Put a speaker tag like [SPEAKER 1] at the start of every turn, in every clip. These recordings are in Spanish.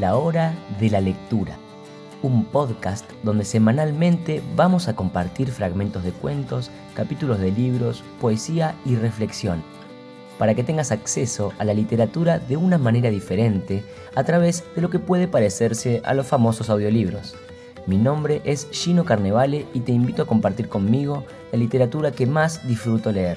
[SPEAKER 1] La Hora de la Lectura, un podcast donde semanalmente vamos a compartir fragmentos de cuentos, capítulos de libros, poesía y reflexión, para que tengas acceso a la literatura de una manera diferente a través de lo que puede parecerse a los famosos audiolibros. Mi nombre es Gino Carnevale y te invito a compartir conmigo la literatura que más disfruto leer.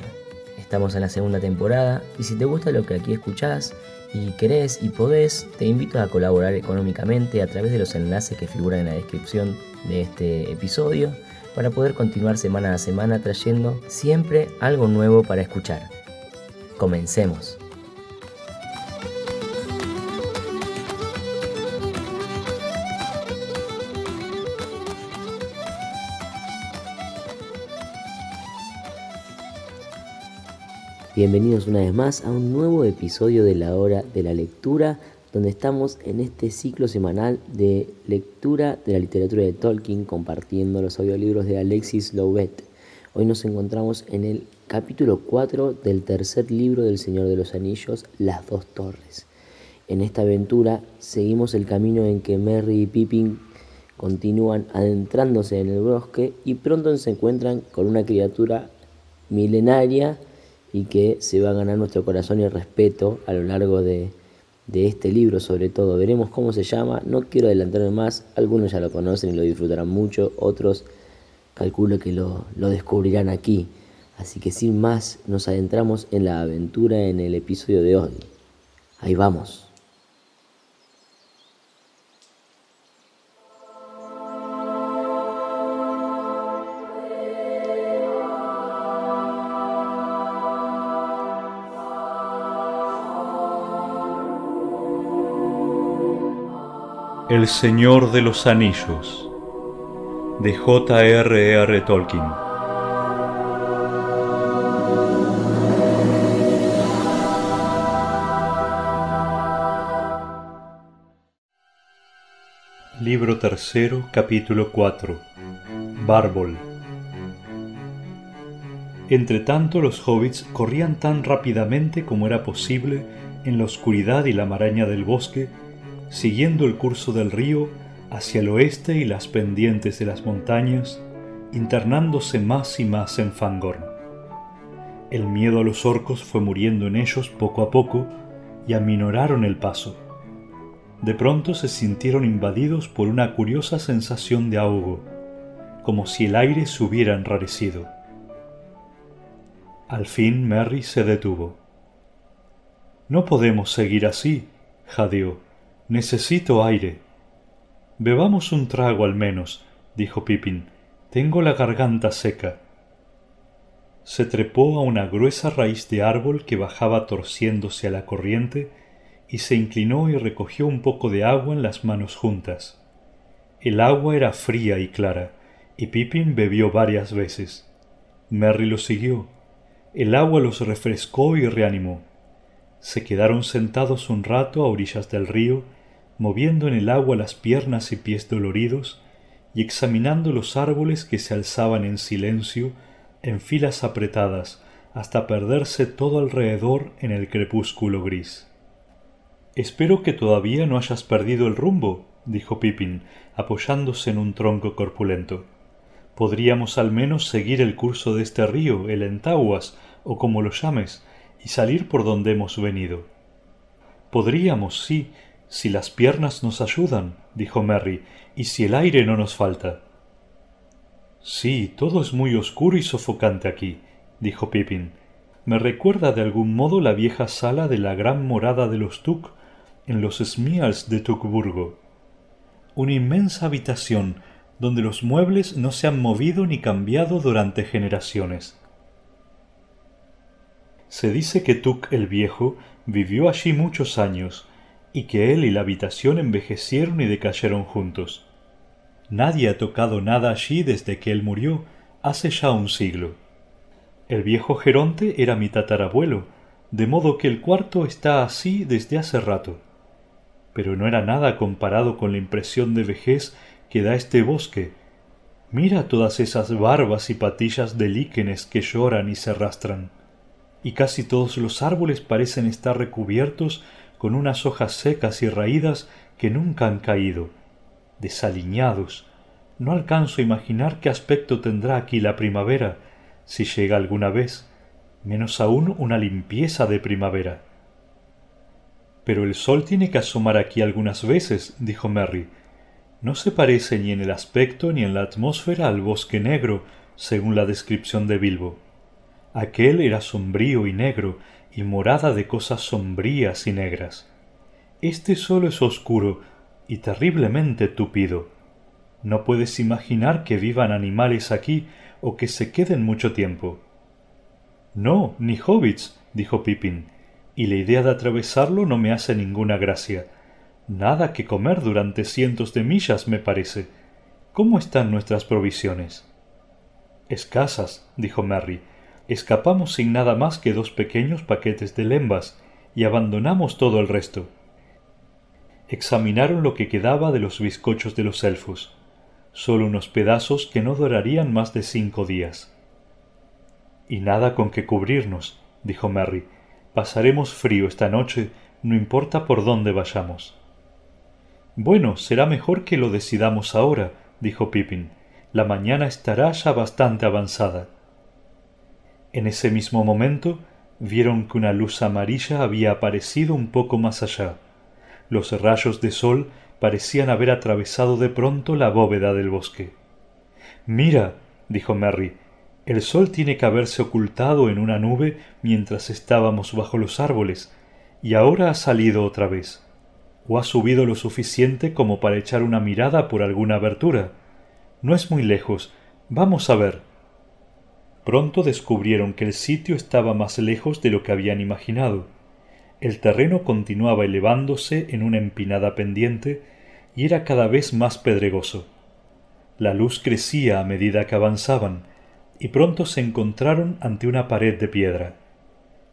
[SPEAKER 1] Estamos en la segunda temporada y si te gusta lo que aquí escuchás y querés y podés, te invito a colaborar económicamente a través de los enlaces que figuran en la descripción de este episodio para poder continuar semana a semana trayendo siempre algo nuevo para escuchar. Comencemos. Bienvenidos una vez más a un nuevo episodio de la hora de la lectura, donde estamos en este ciclo semanal de lectura de la literatura de Tolkien compartiendo los audiolibros de Alexis Louvet. Hoy nos encontramos en el capítulo 4 del tercer libro del Señor de los Anillos, Las dos torres. En esta aventura seguimos el camino en que Merry y Pippin continúan adentrándose en el bosque y pronto se encuentran con una criatura milenaria y que se va a ganar nuestro corazón y respeto a lo largo de, este libro sobre todo. Veremos cómo se llama, no quiero adelantarme más, algunos ya lo conocen y lo disfrutarán mucho, otros calculo que lo, lo descubrirán aquí. Así que sin más nos adentramos en la aventura en el episodio de hoy. Ahí vamos.
[SPEAKER 2] El Señor de los Anillos de J.R.R. Tolkien Libro tercero, capítulo 4 Bárbol Entre tanto los hobbits corrían tan rápidamente como era posible en la oscuridad y la maraña del bosque siguiendo el curso del río hacia el oeste y las pendientes de las montañas, internándose más y más en Fangorn. El miedo a los orcos fue muriendo en ellos poco a poco y aminoraron el paso. De pronto se sintieron invadidos por una curiosa sensación de ahogo, como si el aire se hubiera enrarecido. Al fin Merry se detuvo. No podemos seguir así, jadeó. Necesito aire. Bebamos un trago al menos, dijo Pippin. Tengo la garganta seca. Se trepó a una gruesa raíz de árbol que bajaba torciéndose a la corriente y se inclinó y recogió un poco de agua en las manos juntas. El agua era fría y clara, y Pippin bebió varias veces. Merry lo siguió. El agua los refrescó y reanimó. Se quedaron sentados un rato a orillas del río moviendo en el agua las piernas y pies doloridos y examinando los árboles que se alzaban en silencio en filas apretadas hasta perderse todo alrededor en el crepúsculo gris. Espero que todavía no hayas perdido el rumbo, dijo Pippin, apoyándose en un tronco corpulento. Podríamos al menos seguir el curso de este río, el Entaguas, o como lo llames, y salir por donde hemos venido. Podríamos, sí, si las piernas nos ayudan, dijo Merry, y si el aire no nos falta. Sí, todo es muy oscuro y sofocante aquí, dijo Pippin. Me recuerda de algún modo la vieja sala de la gran morada de los Tuk en los Smials de Tukburgo. Una inmensa habitación donde los muebles no se han movido ni cambiado durante generaciones. Se dice que Tuk el Viejo vivió allí muchos años, y que él y la habitación envejecieron y decayeron juntos. Nadie ha tocado nada allí desde que él murió, hace ya un siglo. El viejo Geronte era mi tatarabuelo, de modo que el cuarto está así desde hace rato. Pero no era nada comparado con la impresión de vejez que da este bosque. Mira todas esas barbas y patillas de líquenes que lloran y se arrastran. Y casi todos los árboles parecen estar recubiertos con unas hojas secas y raídas que nunca han caído, desaliñados. No alcanzo a imaginar qué aspecto tendrá aquí la primavera, si llega alguna vez, menos aún una limpieza de primavera. Pero el sol tiene que asomar aquí algunas veces, dijo Merry. No se parece ni en el aspecto ni en la atmósfera al bosque negro, según la descripción de Bilbo. Aquel era sombrío y negro, y morada de cosas sombrías y negras. Este solo es oscuro y terriblemente tupido. No puedes imaginar que vivan animales aquí o que se queden mucho tiempo. No, ni hobbits, dijo Pippin, y la idea de atravesarlo no me hace ninguna gracia. Nada que comer durante cientos de millas, me parece. ¿Cómo están nuestras provisiones? Escasas, dijo Merry. Escapamos sin nada más que dos pequeños paquetes de lembas y abandonamos todo el resto. Examinaron lo que quedaba de los bizcochos de los elfos, solo unos pedazos que no durarían más de cinco días. Y nada con que cubrirnos, dijo Merry. Pasaremos frío esta noche, no importa por dónde vayamos. Bueno, será mejor que lo decidamos ahora, dijo Pippin. La mañana estará ya bastante avanzada. En ese mismo momento vieron que una luz amarilla había aparecido un poco más allá. Los rayos de sol parecían haber atravesado de pronto la bóveda del bosque. Mira, dijo Merry, el sol tiene que haberse ocultado en una nube mientras estábamos bajo los árboles, y ahora ha salido otra vez. O ha subido lo suficiente como para echar una mirada por alguna abertura. No es muy lejos. Vamos a ver. Pronto descubrieron que el sitio estaba más lejos de lo que habían imaginado. El terreno continuaba elevándose en una empinada pendiente y era cada vez más pedregoso. La luz crecía a medida que avanzaban, y pronto se encontraron ante una pared de piedra.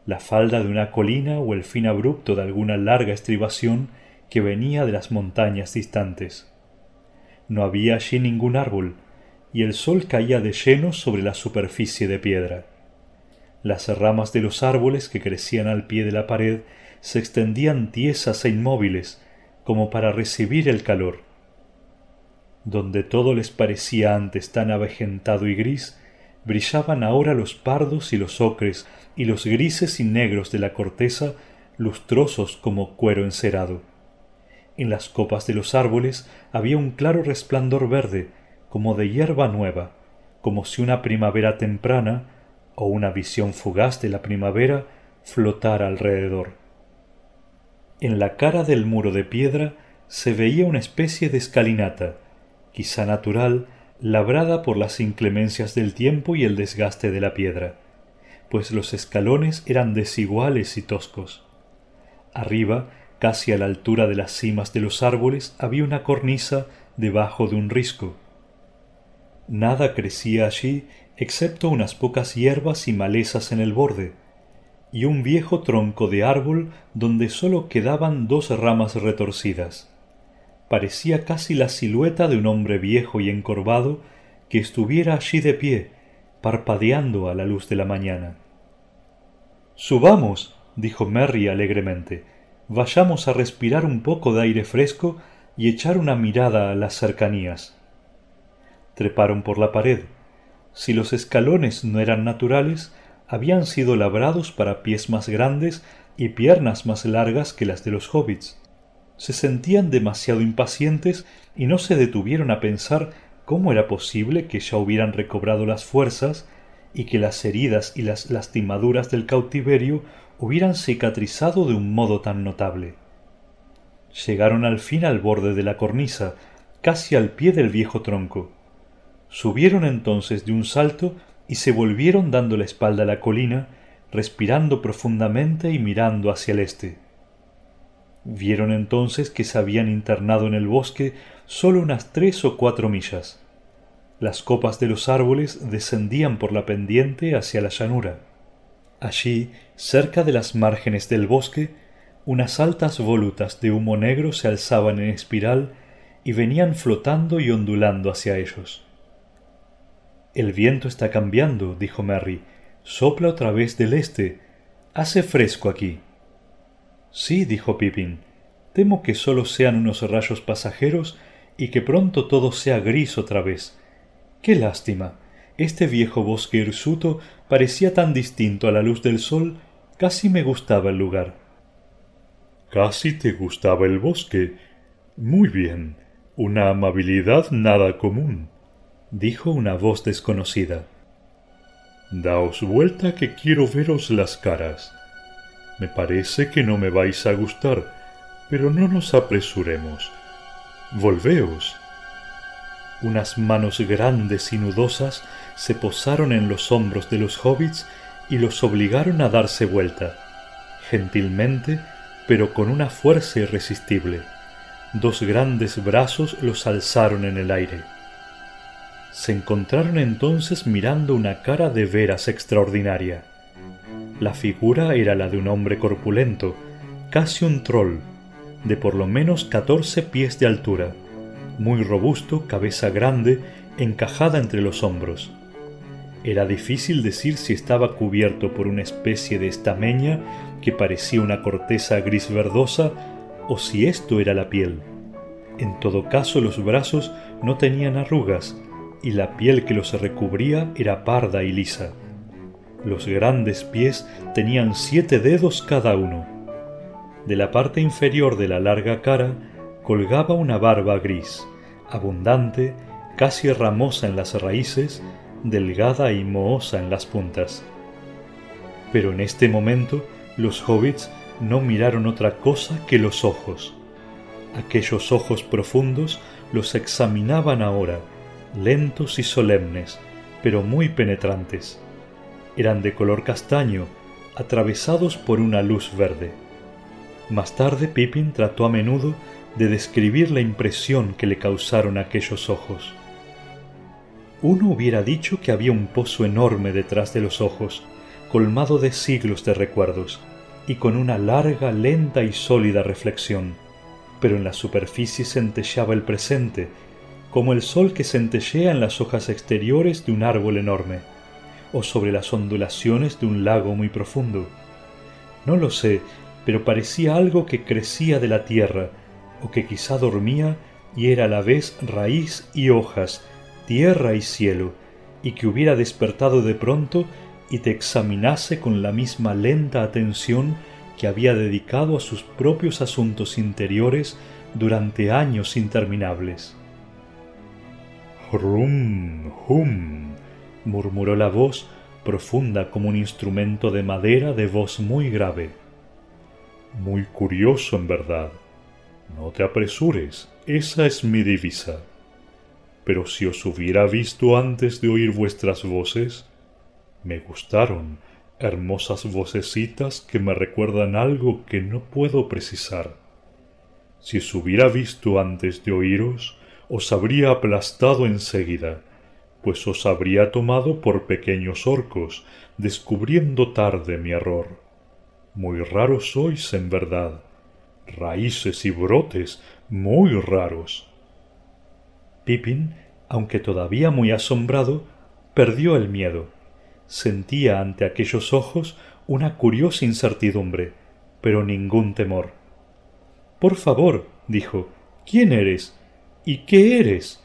[SPEAKER 2] La falda de una colina o el fin abrupto de alguna larga estribación que venía de las montañas distantes. No había allí ningún árbol, y el sol caía de lleno sobre la superficie de piedra. Las ramas de los árboles que crecían al pie de la pared se extendían tiesas e inmóviles, como para recibir el calor. Donde todo les parecía antes tan avejentado y gris, brillaban ahora los pardos y los ocres y los grises y negros de la corteza lustrosos como cuero encerado. En las copas de los árboles había un claro resplandor verde, como de hierba nueva, como si una primavera temprana o una visión fugaz de la primavera flotara alrededor. En la cara del muro de piedra se veía una especie de escalinata, quizá natural, labrada por las inclemencias del tiempo y el desgaste de la piedra, pues los escalones eran desiguales y toscos. Arriba, casi a la altura de las cimas de los árboles, había una cornisa debajo de un risco. Nada crecía allí excepto unas pocas hierbas y malezas en el borde, y un viejo tronco de árbol donde sólo quedaban dos ramas retorcidas parecía casi la silueta de un hombre viejo y encorvado que estuviera allí de pie, parpadeando a la luz de la mañana. Subamos, dijo Merry alegremente, vayamos a respirar un poco de aire fresco y echar una mirada a las cercanías. Treparon por la pared. Si los escalones no eran naturales, habían sido labrados para pies más grandes y piernas más largas que las de los hobbits se sentían demasiado impacientes y no se detuvieron a pensar cómo era posible que ya hubieran recobrado las fuerzas y que las heridas y las lastimaduras del cautiverio hubieran cicatrizado de un modo tan notable. Llegaron al fin al borde de la cornisa, casi al pie del viejo tronco. Subieron entonces de un salto y se volvieron dando la espalda a la colina, respirando profundamente y mirando hacia el este. Vieron entonces que se habían internado en el bosque solo unas tres o cuatro millas. Las copas de los árboles descendían por la pendiente hacia la llanura. Allí, cerca de las márgenes del bosque, unas altas volutas de humo negro se alzaban en espiral y venían flotando y ondulando hacia ellos. El viento está cambiando, dijo Merry. Sopla otra vez del este. Hace fresco aquí. Sí, dijo Pippin, Temo que solo sean unos rayos pasajeros y que pronto todo sea gris otra vez. Qué lástima. Este viejo bosque hirsuto parecía tan distinto a la luz del sol, casi me gustaba el lugar.
[SPEAKER 3] Casi te gustaba el bosque. Muy bien. Una amabilidad nada común,
[SPEAKER 2] dijo una voz desconocida.
[SPEAKER 3] Daos vuelta que quiero veros las caras. Me parece que no me vais a gustar, pero no nos apresuremos. Volveos.
[SPEAKER 2] Unas manos grandes y nudosas se posaron en los hombros de los hobbits y los obligaron a darse vuelta, gentilmente, pero con una fuerza irresistible. Dos grandes brazos los alzaron en el aire. Se encontraron entonces mirando una cara de veras extraordinaria. La figura era la de un hombre corpulento, casi un troll, de por lo menos catorce pies de altura, muy robusto, cabeza grande, encajada entre los hombros. Era difícil decir si estaba cubierto por una especie de estameña que parecía una corteza gris verdosa o si esto era la piel. En todo caso los brazos no tenían arrugas y la piel que los recubría era parda y lisa. Los grandes pies tenían siete dedos cada uno. De la parte inferior de la larga cara colgaba una barba gris, abundante, casi ramosa en las raíces, delgada y mohosa en las puntas. Pero en este momento los hobbits no miraron otra cosa que los ojos. Aquellos ojos profundos los examinaban ahora, lentos y solemnes, pero muy penetrantes eran de color castaño, atravesados por una luz verde. Más tarde Pippin trató a menudo de describir la impresión que le causaron aquellos ojos. Uno hubiera dicho que había un pozo enorme detrás de los ojos, colmado de siglos de recuerdos, y con una larga, lenta y sólida reflexión, pero en la superficie centelleaba el presente, como el sol que centellea en las hojas exteriores de un árbol enorme o sobre las ondulaciones de un lago muy profundo. No lo sé, pero parecía algo que crecía de la tierra, o que quizá dormía y era a la vez raíz y hojas, tierra y cielo, y que hubiera despertado de pronto y te examinase con la misma lenta atención que había dedicado a sus propios asuntos interiores durante años interminables.
[SPEAKER 3] Hrum, hum,
[SPEAKER 2] murmuró la voz, profunda como un instrumento de madera de voz muy grave.
[SPEAKER 3] Muy curioso, en verdad. No te apresures, esa es mi divisa. Pero si os hubiera visto antes de oír vuestras voces, me gustaron, hermosas vocecitas que me recuerdan algo que no puedo precisar. Si os hubiera visto antes de oíros, os habría aplastado enseguida pues os habría tomado por pequeños orcos, descubriendo tarde mi error. Muy raros sois en verdad, raíces y brotes muy raros.
[SPEAKER 2] Pippin, aunque todavía muy asombrado, perdió el miedo. Sentía ante aquellos ojos una curiosa incertidumbre, pero ningún temor. Por favor, dijo, ¿quién eres? ¿Y qué eres?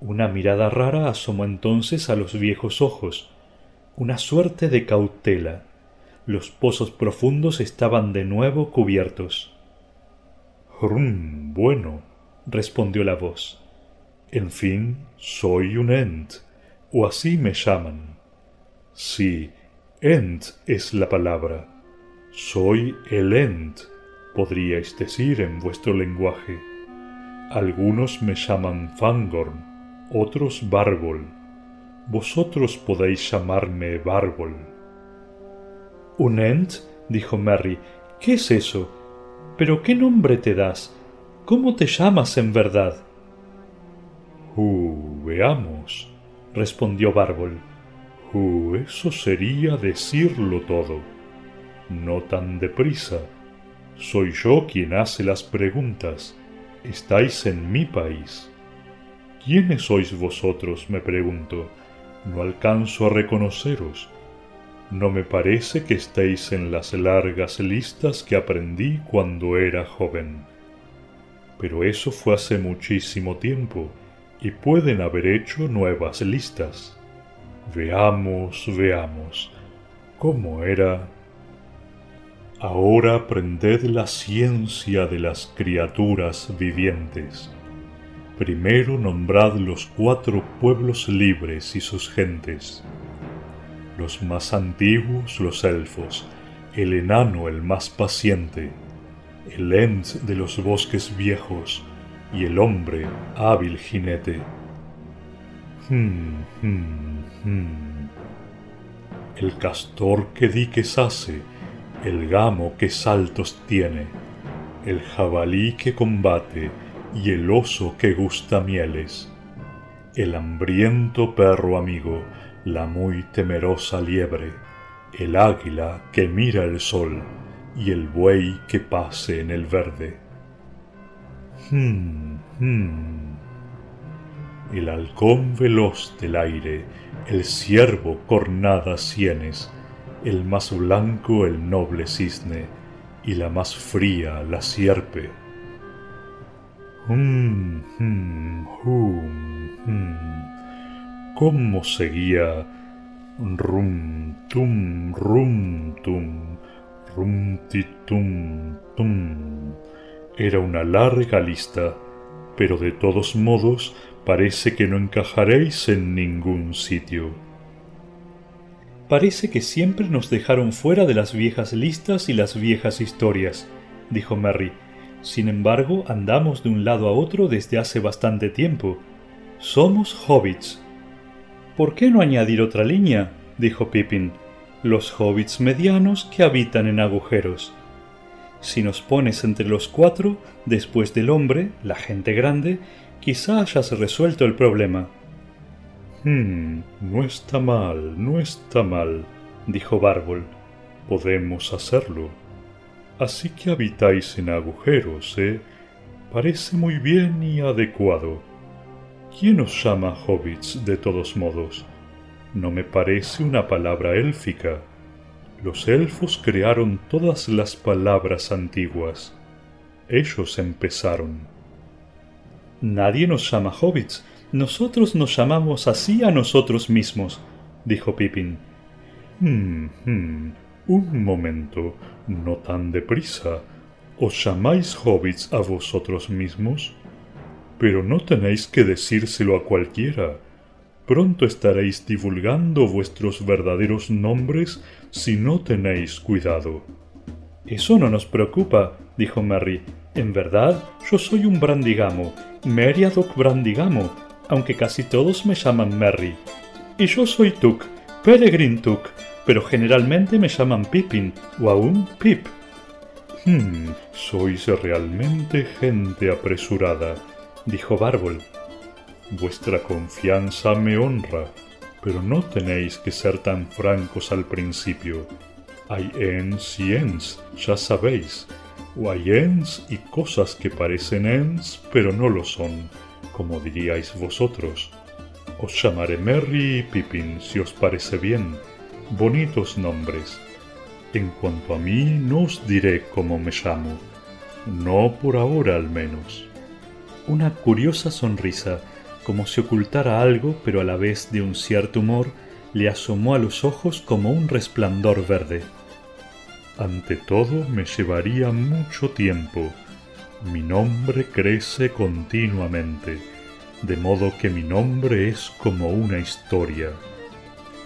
[SPEAKER 2] Una mirada rara asomó entonces a los viejos ojos, una suerte de cautela. Los pozos profundos estaban de nuevo cubiertos.
[SPEAKER 3] Bueno, respondió la voz. En fin, soy un Ent, o así me llaman. Sí, Ent es la palabra. Soy el Ent, podríais decir en vuestro lenguaje. Algunos me llaman Fangorn, otros Bárbol. Vosotros podéis llamarme Bárbol.
[SPEAKER 2] ¿Un Ent? dijo Merry. ¿Qué es eso? ¿Pero qué nombre te das? ¿Cómo te llamas en verdad?
[SPEAKER 3] Uh, veamos, respondió Bárbol. Uh, eso sería decirlo todo. No tan deprisa. Soy yo quien hace las preguntas. Estáis en mi país. ¿Quiénes sois vosotros? me pregunto. No alcanzo a reconoceros.
[SPEAKER 2] no me parece que estéis en las largas listas que aprendí cuando era joven. Pero eso fue hace muchísimo tiempo y pueden haber hecho nuevas listas. Veamos, veamos. ¿Cómo era? Ahora aprended la ciencia de las criaturas vivientes. Primero nombrad los cuatro pueblos libres y sus gentes. Los más antiguos, los elfos, el enano el más paciente, el ent de los bosques viejos y el hombre hábil jinete. Hmm, hmm, hmm. El castor que diques hace, el gamo que saltos tiene, el jabalí que combate y el oso que gusta mieles, el hambriento perro amigo, la muy temerosa liebre, el águila que mira el sol y el buey que pase en el verde. Hmm, hmm. El halcón veloz del aire, el ciervo cornadas sienes, el más blanco el noble cisne, y la más fría la sierpe. Hum, hum, hum. ¿Cómo seguía? Rum, tum, rum, tum, rum, tum, tum. Era una larga lista, pero de todos modos parece que no encajaréis en ningún sitio.
[SPEAKER 4] Parece que siempre nos dejaron fuera de las viejas listas y las viejas historias, dijo Merry. Sin embargo, andamos de un lado a otro desde hace bastante tiempo. Somos hobbits. ¿Por qué no añadir otra línea? dijo Pippin. Los hobbits medianos que habitan en agujeros. Si nos pones entre los cuatro, después del hombre, la gente grande, quizá hayas resuelto el problema.
[SPEAKER 2] Hmm, no está mal, no está mal, dijo Bárbol. Podemos hacerlo. Así que habitáis en agujeros, ¿eh? Parece muy bien y adecuado. ¿Quién os llama hobbits de todos modos? No me parece una palabra élfica. Los elfos crearon todas las palabras antiguas. Ellos empezaron.
[SPEAKER 4] Nadie nos llama hobbits, nosotros nos llamamos así a nosotros mismos, dijo Pippin.
[SPEAKER 2] Hmm, hmm, un momento, no tan deprisa. ¿Os llamáis hobbits a vosotros mismos? Pero no tenéis que decírselo a cualquiera. Pronto estaréis divulgando vuestros verdaderos nombres si no tenéis cuidado.
[SPEAKER 4] Eso no nos preocupa, dijo Merry. En verdad, yo soy un brandigamo, Meriadoc Brandigamo, aunque casi todos me llaman Merry. Y yo soy Tuk, Peregrine Tuk, pero generalmente me llaman Pippin o aún Pip.
[SPEAKER 2] Hmm, sois realmente gente apresurada, dijo Bárbol. Vuestra confianza me honra, pero no tenéis que ser tan francos al principio. Hay ens y ens, ya sabéis, o hay ens y cosas que parecen ens, pero no lo son como diríais vosotros. Os llamaré Merry y Pippin si os parece bien. Bonitos nombres. En cuanto a mí, no os diré cómo me llamo. No por ahora al menos.
[SPEAKER 4] Una curiosa sonrisa, como si ocultara algo, pero a la vez de un cierto humor, le asomó a los ojos como un resplandor verde.
[SPEAKER 2] Ante todo me llevaría mucho tiempo mi nombre crece continuamente, de modo que mi nombre es como una historia.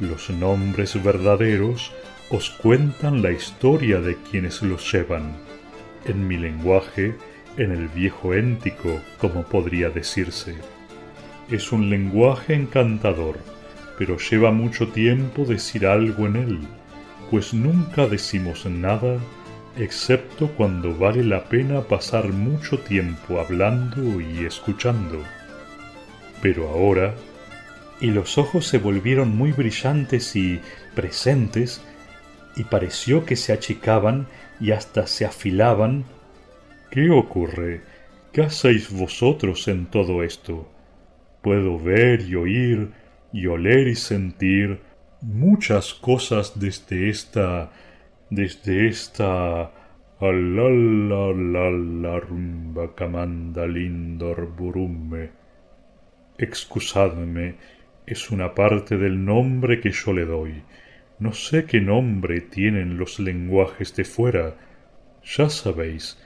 [SPEAKER 2] Los nombres verdaderos os cuentan la historia de quienes los llevan. En mi lenguaje, en el viejo éntico, como podría decirse. Es un lenguaje encantador, pero lleva mucho tiempo decir algo en él, pues nunca decimos nada excepto cuando vale la pena pasar mucho tiempo hablando y escuchando. Pero ahora...
[SPEAKER 4] Y los ojos se volvieron muy brillantes y presentes, y pareció que se achicaban y hasta se afilaban.
[SPEAKER 2] ¿Qué ocurre? ¿Qué hacéis vosotros en todo esto? Puedo ver y oír, y oler y sentir, muchas cosas desde esta. Desde esta. Alalala rumba camanda lindor burume. Excusadme, es una parte del nombre que yo le doy. No sé qué nombre tienen los lenguajes de fuera. Ya sabéis,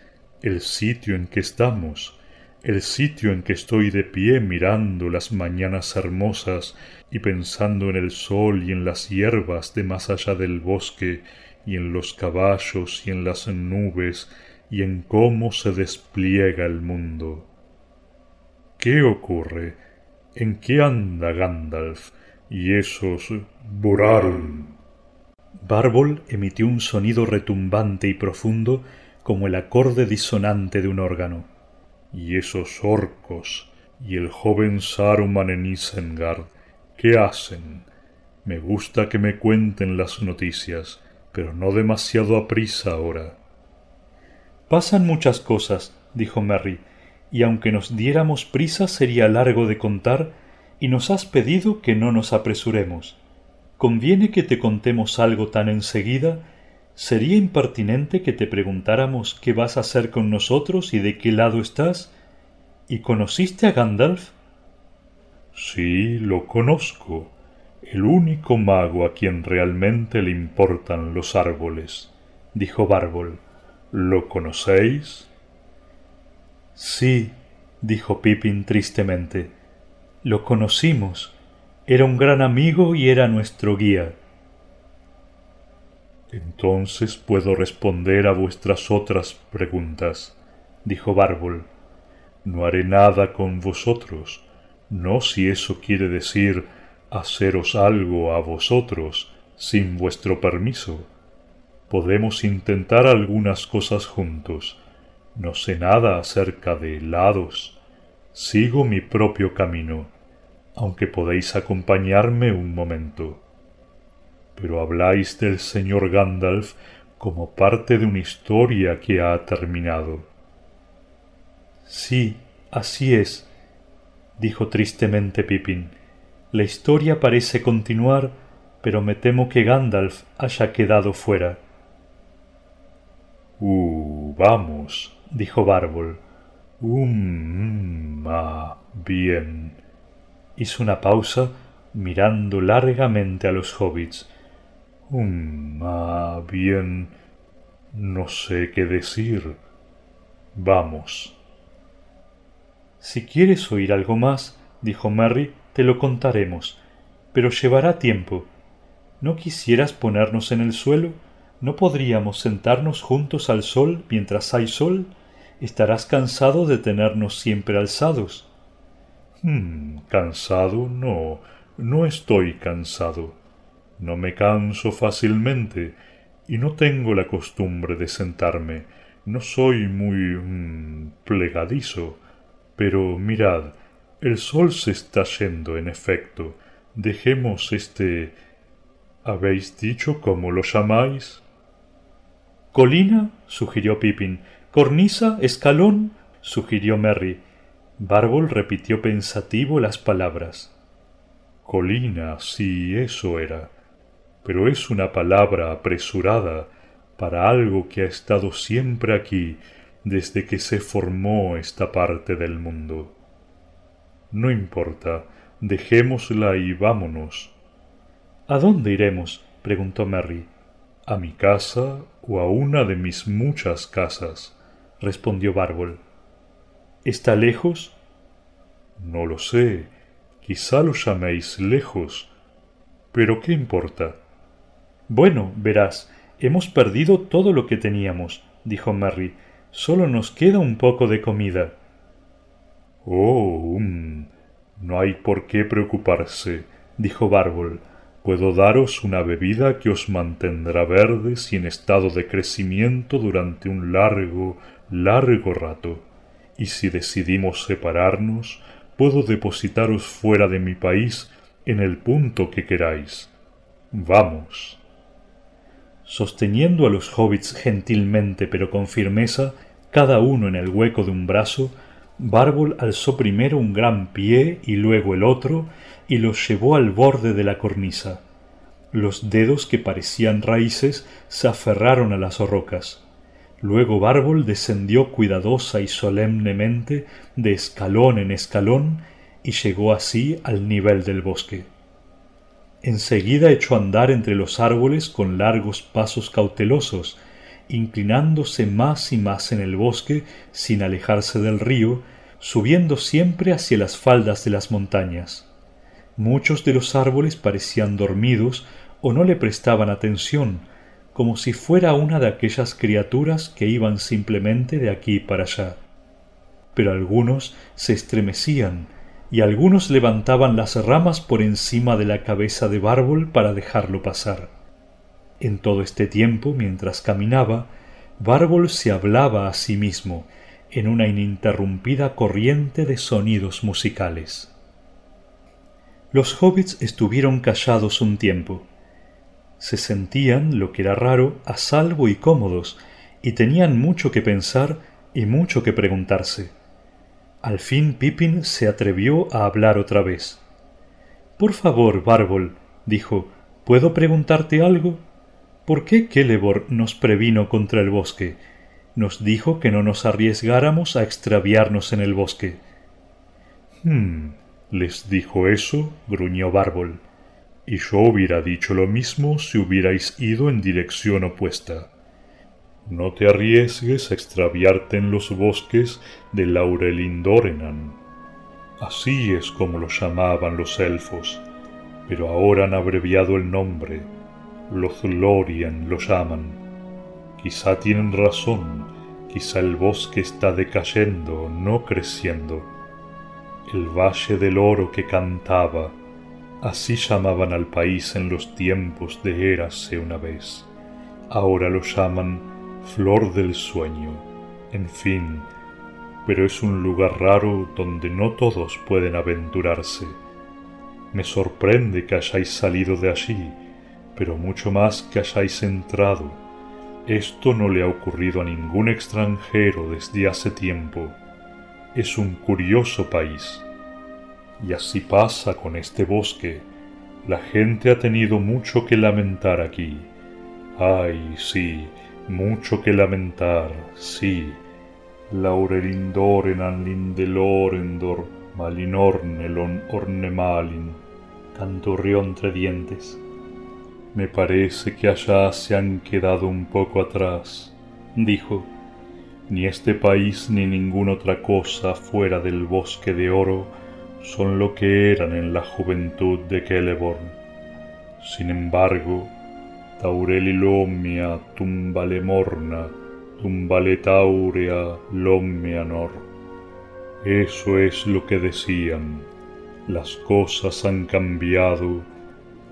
[SPEAKER 2] el sitio en que estamos, el sitio en que estoy de pie mirando las mañanas hermosas y pensando en el sol y en las hierbas de más allá del bosque y en los caballos y en las nubes y en cómo se despliega el mundo. ¿Qué ocurre? ¿En qué anda Gandalf y esos Borarum?
[SPEAKER 5] Bárbol emitió un sonido retumbante y profundo como el acorde disonante de un órgano.
[SPEAKER 2] Y esos orcos y el joven Saruman en Isengard, ¿qué hacen? Me gusta que me cuenten las noticias, pero no demasiado a prisa ahora.
[SPEAKER 5] Pasan muchas cosas, dijo Merry, y aunque nos diéramos prisa sería largo de contar, y nos has pedido que no nos apresuremos. ¿Conviene que te contemos algo tan enseguida? ¿Sería impertinente que te preguntáramos qué vas a hacer con nosotros y de qué lado estás? ¿Y conociste a Gandalf?
[SPEAKER 2] Sí, lo conozco. El único mago a quien realmente le importan los árboles, dijo Bárbol. ¿Lo conocéis?
[SPEAKER 5] Sí, dijo Pippin tristemente. Lo conocimos. Era un gran amigo y era nuestro guía.
[SPEAKER 2] Entonces puedo responder a vuestras otras preguntas, dijo Bárbol. No haré nada con vosotros, no si eso quiere decir haceros algo a vosotros sin vuestro permiso. Podemos intentar algunas cosas juntos, no sé nada acerca de helados. Sigo mi propio camino, aunque podéis acompañarme un momento. Pero habláis del señor Gandalf como parte de una historia que ha terminado.
[SPEAKER 5] Sí, así es, dijo tristemente Pippin. La historia parece continuar, pero me temo que Gandalf haya quedado fuera.
[SPEAKER 2] Uh, vamos, dijo Bárbol. Um, ah, bien.
[SPEAKER 5] Hizo una pausa mirando largamente a los hobbits.
[SPEAKER 2] Um, ah, bien. No sé qué decir. Vamos.
[SPEAKER 5] Si quieres oír algo más, dijo Merry, te lo contaremos, pero llevará tiempo. ¿No quisieras ponernos en el suelo? ¿No podríamos sentarnos juntos al sol mientras hay sol? Estarás cansado de tenernos siempre alzados.
[SPEAKER 2] Hmm, cansado no, no estoy cansado. No me canso fácilmente y no tengo la costumbre de sentarme. No soy muy hmm, plegadizo. Pero mirad, el sol se está yendo, en efecto. Dejemos este. ¿Habéis dicho cómo lo llamáis?
[SPEAKER 5] Colina, sugirió Pippin. Cornisa, escalón, sugirió Merry. Bárbol repitió pensativo las palabras.
[SPEAKER 2] Colina, sí, eso era. Pero es una palabra apresurada para algo que ha estado siempre aquí desde que se formó esta parte del mundo. No importa, dejémosla y vámonos.
[SPEAKER 5] ¿A dónde iremos? preguntó Merry.
[SPEAKER 2] A mi casa o a una de mis muchas casas, respondió Bárbol.
[SPEAKER 5] ¿Está lejos?
[SPEAKER 2] No lo sé. Quizá lo llaméis lejos. Pero ¿qué importa?
[SPEAKER 5] Bueno, verás, hemos perdido todo lo que teníamos, dijo Merry. Solo nos queda un poco de comida.
[SPEAKER 2] Oh, um, no hay por qué preocuparse, dijo Bárbol Puedo daros una bebida que os mantendrá verdes y en estado de crecimiento durante un largo, largo rato. Y si decidimos separarnos, puedo depositaros fuera de mi país en el punto que queráis. Vamos.
[SPEAKER 5] Sosteniendo a los hobbits gentilmente pero con firmeza, cada uno en el hueco de un brazo, Bárbol alzó primero un gran pie y luego el otro, y los llevó al borde de la cornisa.
[SPEAKER 6] Los dedos que parecían raíces se aferraron a las rocas. Luego Bárbol descendió cuidadosa y solemnemente de escalón en escalón y llegó así al nivel del bosque. Enseguida echó a andar entre los árboles con largos pasos cautelosos, inclinándose más y más en el bosque sin alejarse del río, subiendo siempre hacia las faldas de las montañas. Muchos de los árboles parecían dormidos o no le prestaban atención, como si fuera una de aquellas criaturas que iban simplemente de aquí para allá. Pero algunos se estremecían, y algunos levantaban las ramas por encima de la cabeza de Bárbol para dejarlo pasar. En todo este tiempo, mientras caminaba, Bárbol se hablaba a sí mismo, en una ininterrumpida corriente de sonidos musicales. Los hobbits estuvieron callados un tiempo se sentían, lo que era raro, a salvo y cómodos, y tenían mucho que pensar y mucho que preguntarse. Al fin Pippin se atrevió a hablar otra vez. Por favor, Bárbol, dijo, ¿puedo preguntarte algo? ¿Por qué Celeborn nos previno contra el bosque? Nos dijo que no nos arriesgáramos a extraviarnos en el bosque.
[SPEAKER 2] Hmm, les dijo eso, gruñó Bárbol y yo hubiera dicho lo mismo si hubierais ido en dirección opuesta. No te arriesgues a extraviarte en los bosques de Laurelindorenan. Así es como lo llamaban los elfos, pero ahora han abreviado el nombre. Los Lorien lo llaman. Quizá tienen razón, quizá el bosque está decayendo, no creciendo. El valle del oro que cantaba, Así llamaban al país en los tiempos de Érase una vez. Ahora lo llaman Flor del Sueño. En fin, pero es un lugar raro donde no todos pueden aventurarse. Me sorprende que hayáis salido de allí, pero mucho más que hayáis entrado. Esto no le ha ocurrido a ningún extranjero desde hace tiempo. Es un curioso país y así pasa con este bosque. La gente ha tenido mucho que lamentar aquí. Ay, sí, mucho que lamentar, sí. Laurelindorenan lindelorendor malinornelon ornemalin, canturrió entre dientes. Me parece que allá se han quedado un poco atrás, dijo. Ni este país ni ninguna otra cosa fuera del bosque de oro son lo que eran en la juventud de Celeborn. Sin embargo, Taureli Lomia tumbale morna, tumbale taurea nor. Eso es lo que decían. Las cosas han cambiado,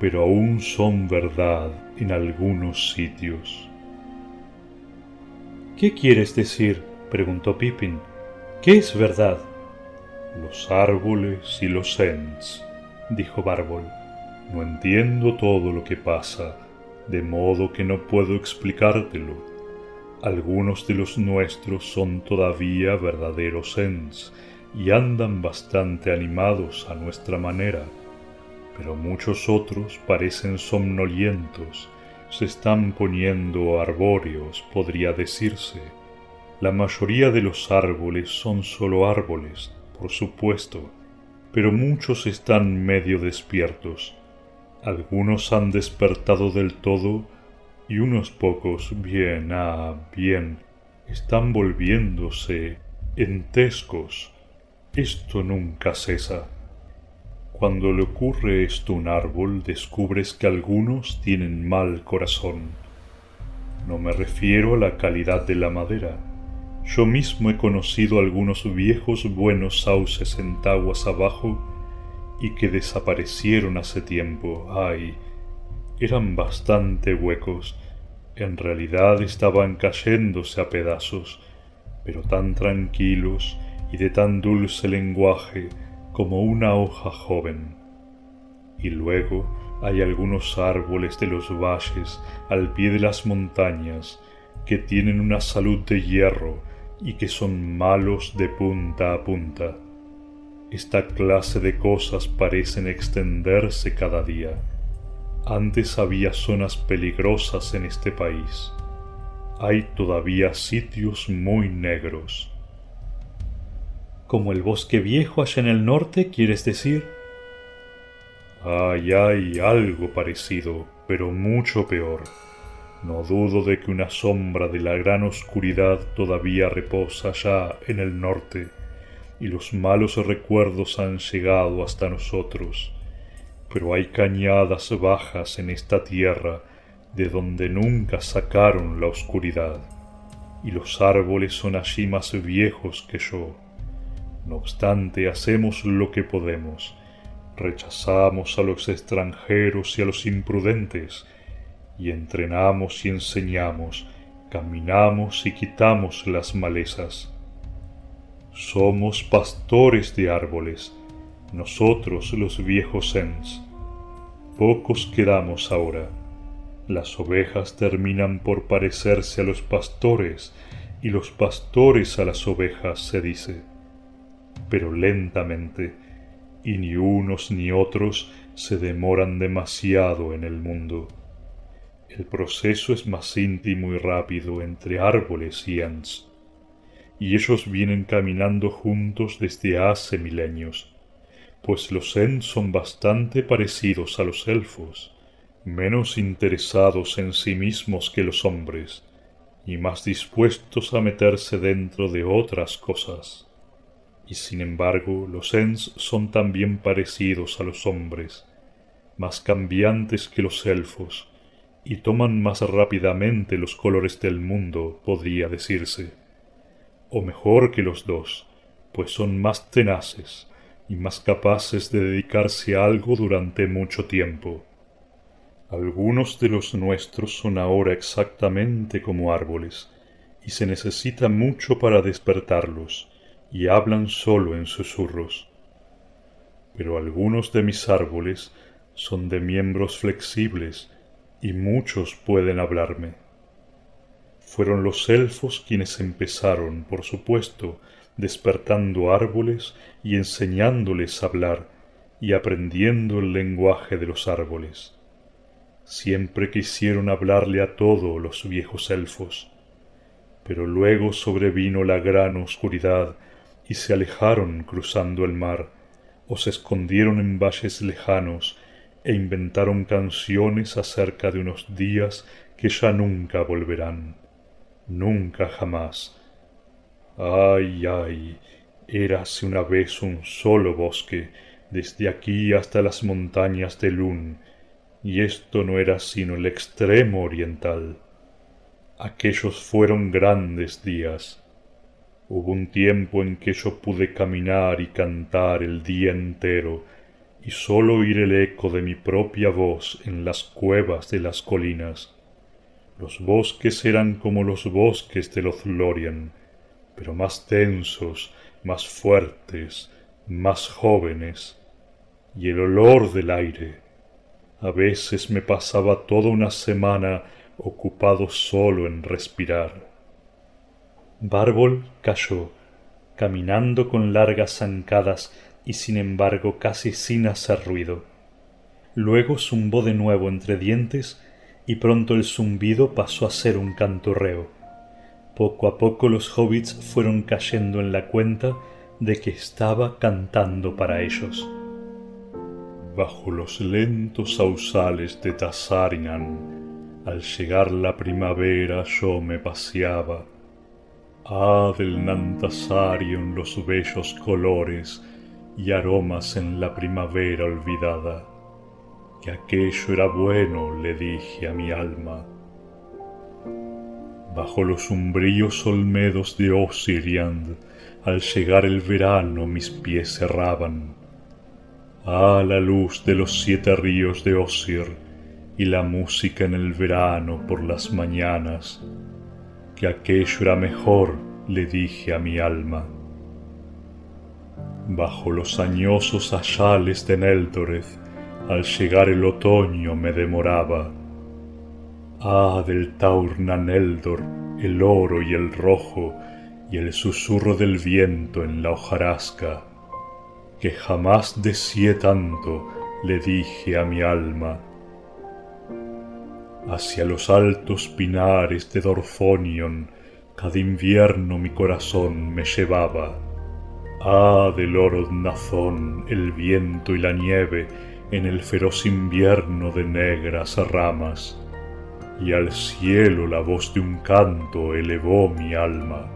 [SPEAKER 2] pero aún son verdad en algunos sitios.
[SPEAKER 6] ¿Qué quieres decir? preguntó Pippin. ¿Qué es verdad?
[SPEAKER 2] Los árboles y los Ents, dijo Bárbol. No entiendo todo lo que pasa, de modo que no puedo explicártelo. Algunos de los nuestros son todavía verdaderos Ents y andan bastante animados a nuestra manera, pero muchos otros parecen somnolientos, se están poniendo arbóreos, podría decirse. La mayoría de los árboles son solo árboles, por supuesto, pero muchos están medio despiertos. Algunos han despertado del todo y unos pocos, bien, ah, bien, están volviéndose entescos. Esto nunca cesa. Cuando le ocurre esto a un árbol, descubres que algunos tienen mal corazón. No me refiero a la calidad de la madera, yo mismo he conocido algunos viejos buenos sauces en taguas abajo y que desaparecieron hace tiempo. Ay, eran bastante huecos. En realidad estaban cayéndose a pedazos, pero tan tranquilos y de tan dulce lenguaje como una hoja joven. Y luego hay algunos árboles de los valles al pie de las montañas que tienen una salud de hierro y que son malos de punta a punta. Esta clase de cosas parecen extenderse cada día. Antes había zonas peligrosas en este país. Hay todavía sitios muy negros.
[SPEAKER 7] ¿Como el bosque viejo allá en el norte, quieres decir?
[SPEAKER 2] Ay, hay algo parecido, pero mucho peor. No dudo de que una sombra de la gran oscuridad todavía reposa allá en el norte, y los malos recuerdos han llegado hasta nosotros. Pero hay cañadas bajas en esta tierra de donde nunca sacaron la oscuridad, y los árboles son allí más viejos que yo no obstante, hacemos lo que podemos. Rechazamos a los extranjeros y a los imprudentes, y entrenamos y enseñamos, caminamos y quitamos las malezas. Somos pastores de árboles, nosotros los viejos Sens. Pocos quedamos ahora. Las ovejas terminan por parecerse a los pastores, y los pastores a las ovejas, se dice pero lentamente, y ni unos ni otros se demoran demasiado en el mundo. El proceso es más íntimo y rápido entre árboles y ants, y ellos vienen caminando juntos desde hace milenios, pues los ents son bastante parecidos a los elfos, menos interesados en sí mismos que los hombres, y más dispuestos a meterse dentro de otras cosas y sin embargo los Ents son también parecidos a los hombres, más cambiantes que los elfos, y toman más rápidamente los colores del mundo, podría decirse, o mejor que los dos, pues son más tenaces y más capaces de dedicarse a algo durante mucho tiempo. Algunos de los nuestros son ahora exactamente como árboles, y se necesita mucho para despertarlos y hablan solo en susurros. Pero algunos de mis árboles son de miembros flexibles y muchos pueden hablarme. Fueron los elfos quienes empezaron, por supuesto, despertando árboles y enseñándoles a hablar y aprendiendo el lenguaje de los árboles. Siempre quisieron hablarle a todos los viejos elfos, pero luego sobrevino la gran oscuridad y se alejaron cruzando el mar, o se escondieron en valles lejanos, e inventaron canciones acerca de unos días que ya nunca volverán, nunca jamás. Ay, ay, érase una vez un solo bosque, desde aquí hasta las montañas de Lun, y esto no era sino el extremo oriental. Aquellos fueron grandes días, Hubo un tiempo en que yo pude caminar y cantar el día entero y sólo oír el eco de mi propia voz en las cuevas de las colinas. Los bosques eran como los bosques de Lothlorien, pero más densos, más fuertes, más jóvenes, y el olor del aire. A veces me pasaba toda una semana ocupado solo en respirar.
[SPEAKER 7] Bárbol cayó, caminando con largas zancadas y sin embargo casi sin hacer ruido. Luego zumbó de nuevo entre dientes y pronto el zumbido pasó a ser un cantorreo. Poco a poco los hobbits fueron cayendo en la cuenta de que estaba cantando para ellos.
[SPEAKER 2] Bajo los lentos sausales de Tazarinan, al llegar la primavera yo me paseaba Ah del Nantasario en los bellos colores y aromas en la primavera olvidada. Que aquello era bueno, le dije a mi alma. Bajo los umbríos olmedos de Osiriand, al llegar el verano mis pies cerraban. Ah, la luz de los siete ríos de Osir y la música en el verano por las mañanas que aquello era mejor, le dije a mi alma. Bajo los añosos ayales de Neldoreth, al llegar el otoño me demoraba. Ah, del Taurna Neldor, el oro y el rojo, y el susurro del viento en la hojarasca, que jamás deseé tanto, le dije a mi alma,
[SPEAKER 3] hacia los altos pinares de Dorfonion, cada invierno mi corazón me llevaba. Ah, del oro nazón, el viento y la nieve, en el feroz invierno de negras ramas, y al cielo la voz de un canto elevó mi alma.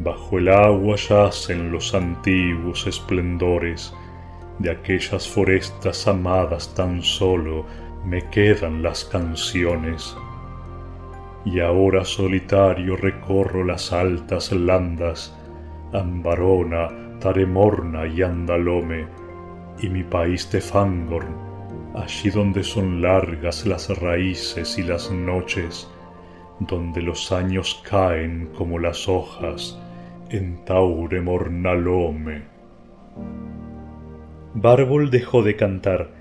[SPEAKER 3] Bajo el agua yacen los antiguos esplendores de aquellas forestas amadas tan solo me quedan las canciones. Y ahora solitario recorro las altas landas, Ambarona, Taremorna y Andalome, y mi país de Fangorn, allí donde son largas las raíces y las noches, donde los años caen como las hojas en Taure Mornalome.
[SPEAKER 2] Bárbol dejó de cantar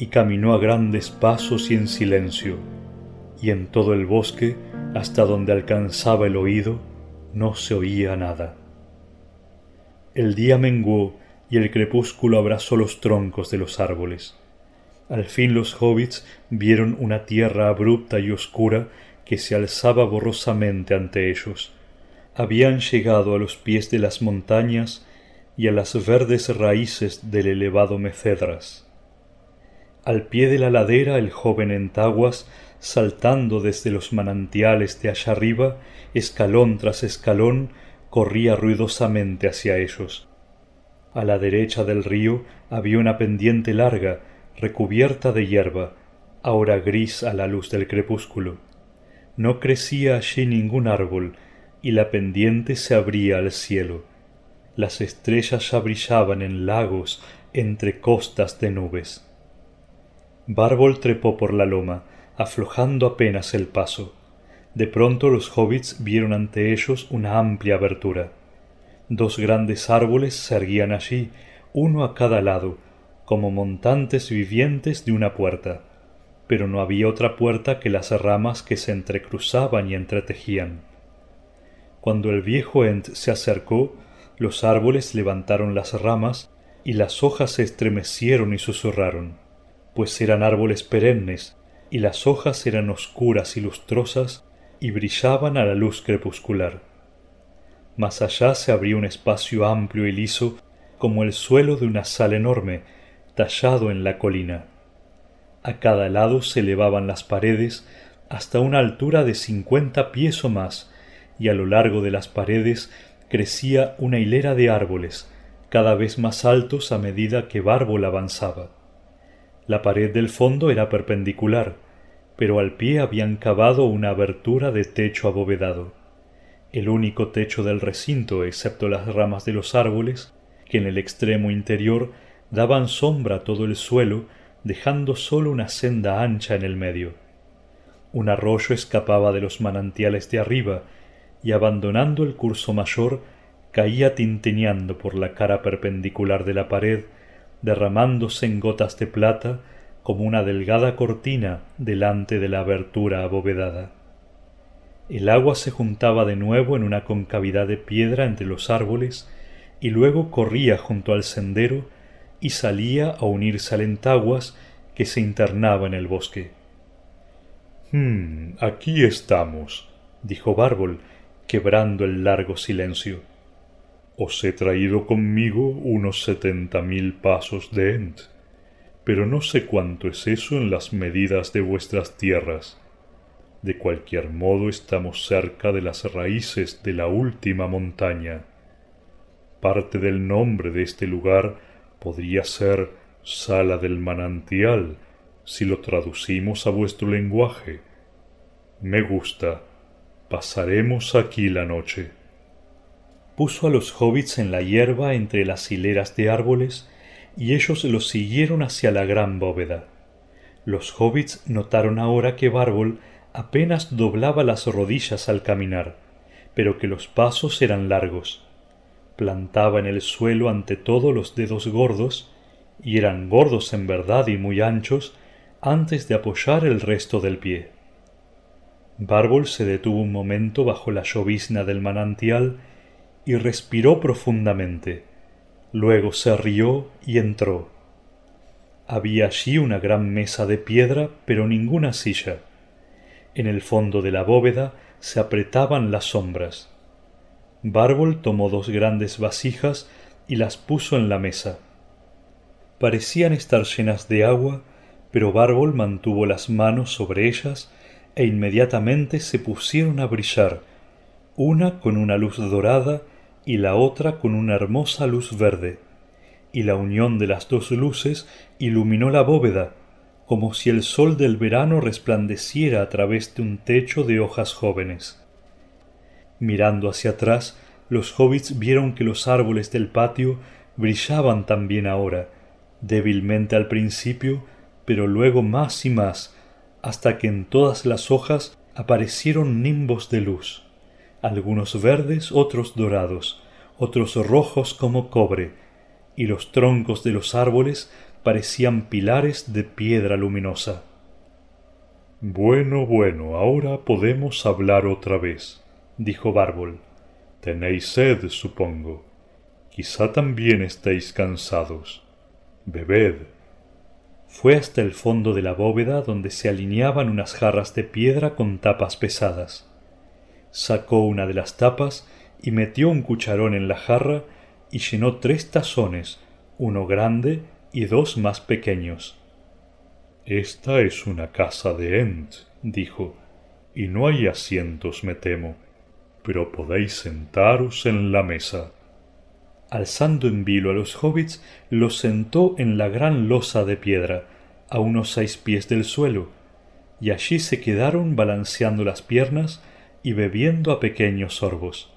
[SPEAKER 2] y caminó a grandes pasos y en silencio, y en todo el bosque, hasta donde alcanzaba el oído, no se oía nada. El día menguó y el crepúsculo abrazó los troncos de los árboles. Al fin los hobbits vieron una tierra abrupta y oscura que se alzaba borrosamente ante ellos. Habían llegado a los pies de las montañas y a las verdes raíces del elevado Mecedras. Al pie de la ladera el joven Entaguas, saltando desde los manantiales de allá arriba, escalón tras escalón, corría ruidosamente hacia ellos. A la derecha del río había una pendiente larga, recubierta de hierba, ahora gris a la luz del crepúsculo. No crecía allí ningún árbol, y la pendiente se abría al cielo. Las estrellas ya brillaban en lagos entre costas de nubes. Bárbol trepó por la loma, aflojando apenas el paso. De pronto los hobbits vieron ante ellos una amplia abertura. Dos grandes árboles se erguían allí, uno a cada lado, como montantes vivientes de una puerta, pero no había otra puerta que las ramas que se entrecruzaban y entretejían. Cuando el viejo Ent se acercó, los árboles levantaron las ramas y las hojas se estremecieron y susurraron, pues eran árboles perennes, y las hojas eran oscuras y lustrosas y brillaban a la luz crepuscular. Más allá se abría un espacio amplio y liso como el suelo de una sala enorme, tallado en la colina. A cada lado se elevaban las paredes hasta una altura de cincuenta pies o más, y a lo largo de las paredes crecía una hilera de árboles, cada vez más altos a medida que Bárbol avanzaba. La pared del fondo era perpendicular, pero al pie habían cavado una abertura de techo abovedado el único techo del recinto excepto las ramas de los árboles, que en el extremo interior daban sombra a todo el suelo, dejando sólo una senda ancha en el medio. Un arroyo escapaba de los manantiales de arriba, y abandonando el curso mayor, caía tintineando por la cara perpendicular de la pared, derramándose en gotas de plata como una delgada cortina delante de la abertura abovedada. El agua se juntaba de nuevo en una concavidad de piedra entre los árboles y luego corría junto al sendero y salía a unirse al entaguas que se internaba en el bosque.
[SPEAKER 3] Hmm, aquí estamos, dijo Bárbol, quebrando el largo silencio. Os he traído conmigo unos setenta mil pasos de Ent, pero no sé cuánto es eso en las medidas de vuestras tierras. De cualquier modo estamos cerca de las raíces de la última montaña. Parte del nombre de este lugar podría ser Sala del Manantial, si lo traducimos a vuestro lenguaje. Me gusta. Pasaremos aquí la noche.
[SPEAKER 2] Puso a los hobbits en la hierba entre las hileras de árboles, y ellos los siguieron hacia la gran bóveda. Los hobbits notaron ahora que Bárbol apenas doblaba las rodillas al caminar, pero que los pasos eran largos. Plantaba en el suelo ante todo los dedos gordos, y eran gordos en verdad y muy anchos, antes de apoyar el resto del pie. Bárbol se detuvo un momento bajo la llovizna del manantial y respiró profundamente. Luego se rió y entró. Había allí una gran mesa de piedra, pero ninguna silla. En el fondo de la bóveda se apretaban las sombras. Bárbol tomó dos grandes vasijas y las puso en la mesa. Parecían estar llenas de agua, pero Bárbol mantuvo las manos sobre ellas e inmediatamente se pusieron a brillar, una con una luz dorada y la otra con una hermosa luz verde, y la unión de las dos luces iluminó la bóveda, como si el sol del verano resplandeciera a través de un techo de hojas jóvenes. Mirando hacia atrás, los hobbits vieron que los árboles del patio brillaban también ahora, débilmente al principio, pero luego más y más, hasta que en todas las hojas aparecieron nimbos de luz, algunos verdes, otros dorados, otros rojos como cobre, y los troncos de los árboles parecían pilares de piedra luminosa.
[SPEAKER 3] Bueno, bueno, ahora podemos hablar otra vez, dijo Bárbol. Tenéis sed, supongo. Quizá también estéis cansados. Bebed.
[SPEAKER 2] Fue hasta el fondo de la bóveda donde se alineaban unas jarras de piedra con tapas pesadas. Sacó una de las tapas y metió un cucharón en la jarra y llenó tres tazones, uno grande y dos más pequeños.
[SPEAKER 3] Esta es una casa de Ent, dijo, y no hay asientos, me temo, pero podéis sentaros en la mesa.
[SPEAKER 2] Alzando en vilo a los hobbits, los sentó en la gran losa de piedra, a unos seis pies del suelo, y allí se quedaron balanceando las piernas y bebiendo a pequeños sorbos.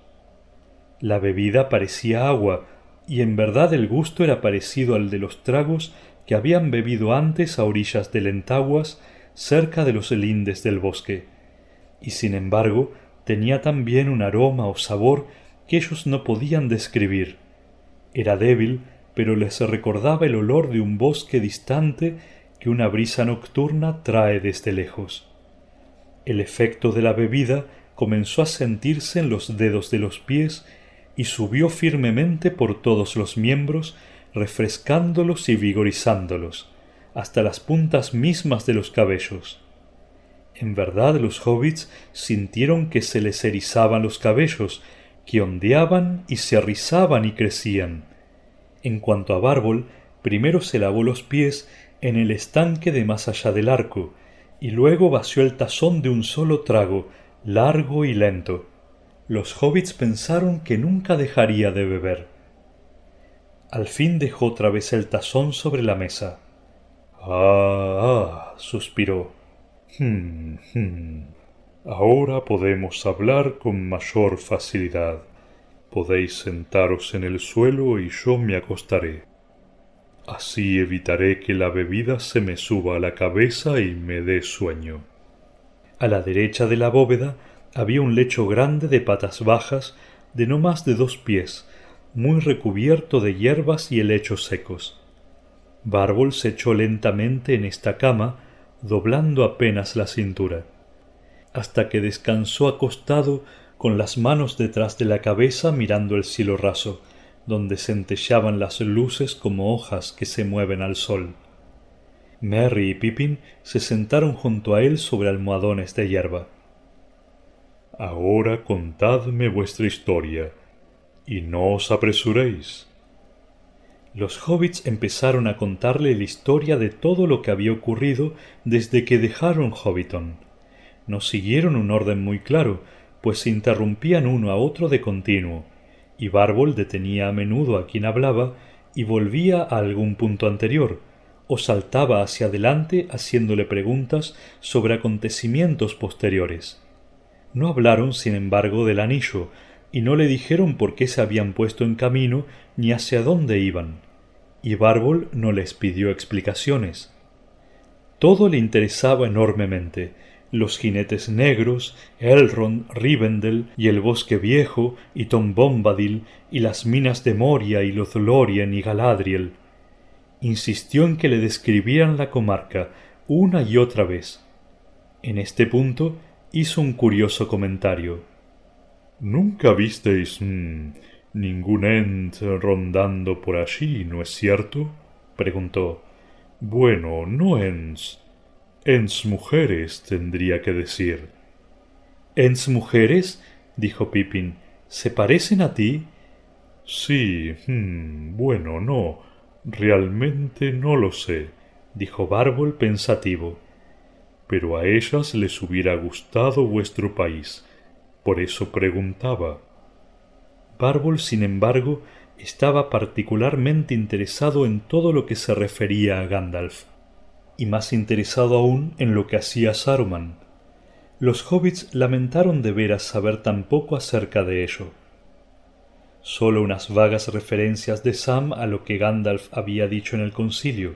[SPEAKER 2] La bebida parecía agua, y en verdad el gusto era parecido al de los tragos que habían bebido antes a orillas del Entaguas, cerca de los lindes del bosque, y sin embargo tenía también un aroma o sabor que ellos no podían describir. Era débil, pero les recordaba el olor de un bosque distante que una brisa nocturna trae desde lejos. El efecto de la bebida comenzó a sentirse en los dedos de los pies y subió firmemente por todos los miembros, refrescándolos y vigorizándolos, hasta las puntas mismas de los cabellos. En verdad los hobbits sintieron que se les erizaban los cabellos, que ondeaban y se rizaban y crecían. En cuanto a Bárbol, primero se lavó los pies en el estanque de más allá del arco, y luego vació el tazón de un solo trago, largo y lento. Los hobbits pensaron que nunca dejaría de beber. Al fin dejó otra vez el tazón sobre la mesa.
[SPEAKER 3] Ah, ah, suspiró. Hmm, hmm. Ahora podemos hablar con mayor facilidad. Podéis sentaros en el suelo y yo me acostaré. Así evitaré que la bebida se me suba a la cabeza y me dé sueño.
[SPEAKER 2] A la derecha de la bóveda había un lecho grande de patas bajas de no más de dos pies, muy recubierto de hierbas y helechos secos. Bárbol se echó lentamente en esta cama, doblando apenas la cintura, hasta que descansó acostado con las manos detrás de la cabeza mirando el cielo raso, donde centelleaban las luces como hojas que se mueven al sol. Merry y Pippin se sentaron junto a él sobre almohadones de hierba.
[SPEAKER 3] Ahora contadme vuestra historia, y no os apresuréis.
[SPEAKER 2] Los hobbits empezaron a contarle la historia de todo lo que había ocurrido desde que dejaron Hobbiton. No siguieron un orden muy claro, pues se interrumpían uno a otro de continuo, y Bárbol detenía a menudo a quien hablaba y volvía a algún punto anterior, o saltaba hacia adelante haciéndole preguntas sobre acontecimientos posteriores. No hablaron, sin embargo, del anillo, y no le dijeron por qué se habían puesto en camino ni hacia dónde iban, y Bárbol no les pidió explicaciones. Todo le interesaba enormemente, los jinetes negros, Elrond, Rivendell y el bosque viejo, y Tom Bombadil, y las minas de Moria y Lothlorien y Galadriel, insistió en que le describieran la comarca una y otra vez. En este punto hizo un curioso comentario.
[SPEAKER 3] Nunca visteis mm, ningún Ent rondando por allí, ¿no es cierto? preguntó.
[SPEAKER 2] Bueno, no ens. Ens mujeres tendría que decir.
[SPEAKER 8] ¿Ens mujeres? dijo Pippin. ¿Se parecen a ti?
[SPEAKER 2] Sí. Hmm, bueno, no. Realmente no lo sé, dijo Bárbol pensativo. Pero a ellas les hubiera gustado vuestro país. Por eso preguntaba.
[SPEAKER 8] Bárbol, sin embargo, estaba particularmente interesado en todo lo que se refería a Gandalf, y más interesado aún en lo que hacía Saruman. Los hobbits lamentaron de veras saber tan poco acerca de ello. Sólo unas vagas referencias de Sam a lo que Gandalf había dicho en el concilio,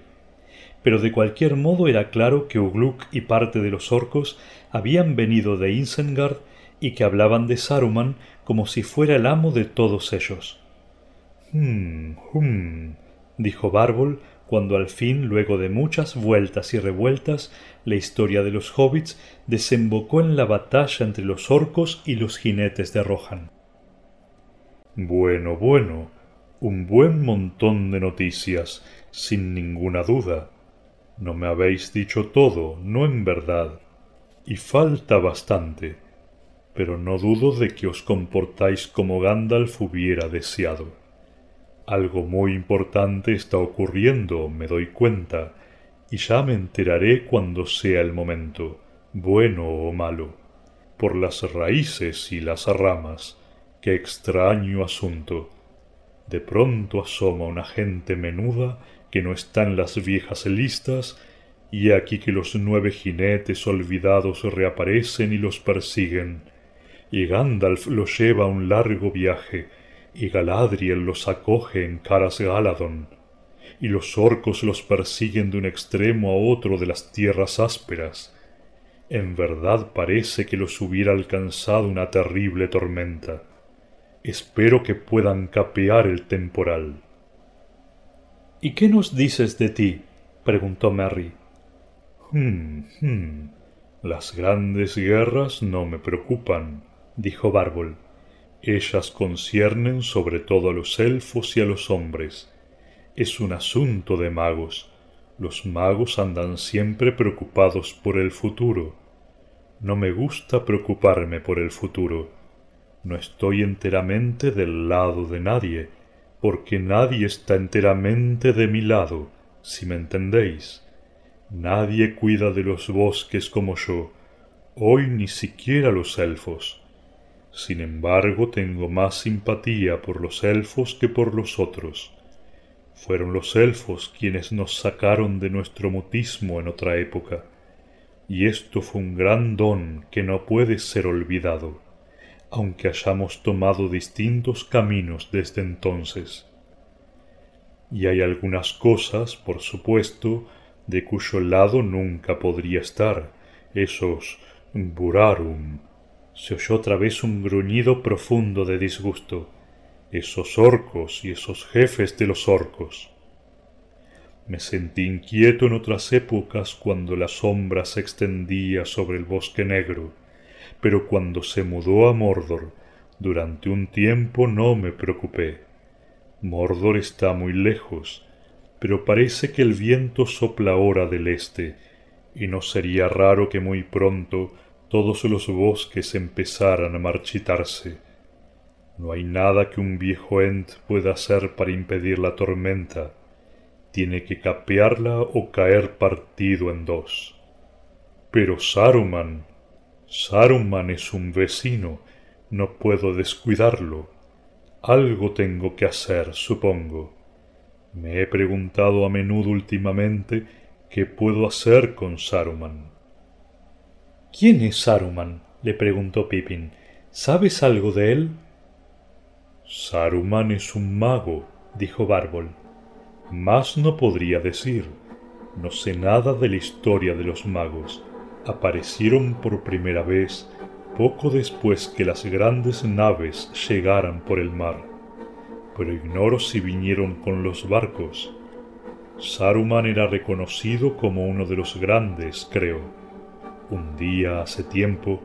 [SPEAKER 8] pero de cualquier modo era claro que Ugluk y parte de los orcos habían venido de Isengard y que hablaban de Saruman como si fuera el amo de todos ellos.
[SPEAKER 2] Hum, hum,
[SPEAKER 8] dijo Bárbol cuando al fin, luego de muchas vueltas y revueltas, la historia de los hobbits desembocó en la batalla entre los orcos y los jinetes de Rohan.
[SPEAKER 2] Bueno, bueno, un buen montón de noticias, sin ninguna duda. No me habéis dicho todo, no en verdad. Y falta bastante. Pero no dudo de que os comportáis como Gandalf hubiera deseado. Algo muy importante está ocurriendo, me doy cuenta, y ya me enteraré cuando sea el momento, bueno o malo. Por las raíces y las ramas. Qué extraño asunto. De pronto asoma una gente menuda que no está en las viejas listas, y aquí que los nueve jinetes olvidados reaparecen y los persiguen, y Gandalf los lleva a un largo viaje, y Galadriel los acoge en Caras Galadon, y los orcos los persiguen de un extremo a otro de las tierras ásperas. En verdad parece que los hubiera alcanzado una terrible tormenta. Espero que puedan capear el temporal.
[SPEAKER 8] ¿Y qué nos dices de ti? preguntó Merry.
[SPEAKER 2] Hmm, hmm. Las grandes guerras no me preocupan, dijo Bárbol. Ellas conciernen sobre todo a los elfos y a los hombres. Es un asunto de magos. Los magos andan siempre preocupados por el futuro. No me gusta preocuparme por el futuro. No estoy enteramente del lado de nadie, porque nadie está enteramente de mi lado, si me entendéis. Nadie cuida de los bosques como yo, hoy ni siquiera los elfos. Sin embargo, tengo más simpatía por los elfos que por los otros. Fueron los elfos quienes nos sacaron de nuestro mutismo en otra época, y esto fue un gran don que no puede ser olvidado, aunque hayamos tomado distintos caminos desde entonces. Y hay algunas cosas, por supuesto, de cuyo lado nunca podría estar, esos burarum, se oyó otra vez un gruñido profundo de disgusto. Esos orcos y esos jefes de los orcos. Me sentí inquieto en otras épocas cuando la sombra se extendía sobre el bosque negro, pero cuando se mudó a Mordor, durante un tiempo no me preocupé. Mordor está muy lejos, pero parece que el viento sopla ahora del este, y no sería raro que muy pronto todos los bosques empezaran a marchitarse. No hay nada que un viejo Ent pueda hacer para impedir la tormenta. Tiene que capearla o caer partido en dos. Pero Saruman, Saruman es un vecino, no puedo descuidarlo. Algo tengo que hacer, supongo. Me he preguntado a menudo últimamente qué puedo hacer con Saruman.
[SPEAKER 8] ¿Quién es Saruman? le preguntó Pippin. ¿Sabes algo de él?
[SPEAKER 2] Saruman es un mago, dijo Bárbol. Más no podría decir. No sé nada de la historia de los magos. Aparecieron por primera vez poco después que las grandes naves llegaran por el mar. Pero ignoro si vinieron con los barcos. Saruman era reconocido como uno de los grandes, creo un día hace tiempo,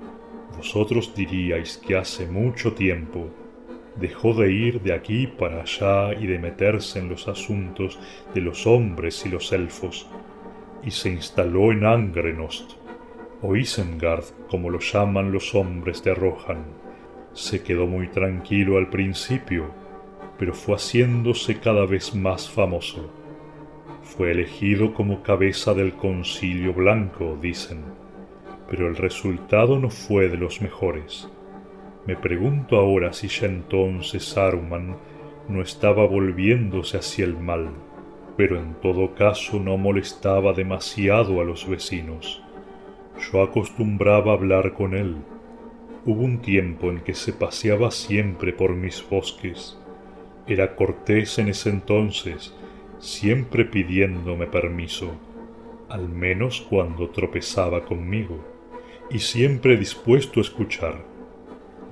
[SPEAKER 2] vosotros diríais que hace mucho tiempo, dejó de ir de aquí para allá y de meterse en los asuntos de los hombres y los elfos, y se instaló en Angrenost, o Isengard, como lo llaman los hombres de Rohan. Se quedó muy tranquilo al principio, pero fue haciéndose cada vez más famoso. Fue elegido como cabeza del concilio blanco, dicen, pero el resultado no fue de los mejores. Me pregunto ahora si ya entonces Saruman no estaba volviéndose hacia el mal, pero en todo caso no molestaba demasiado a los vecinos. Yo acostumbraba hablar con él. Hubo un tiempo en que se paseaba siempre por mis bosques. Era cortés en ese entonces, siempre pidiéndome permiso, al menos cuando tropezaba conmigo, y siempre dispuesto a escuchar.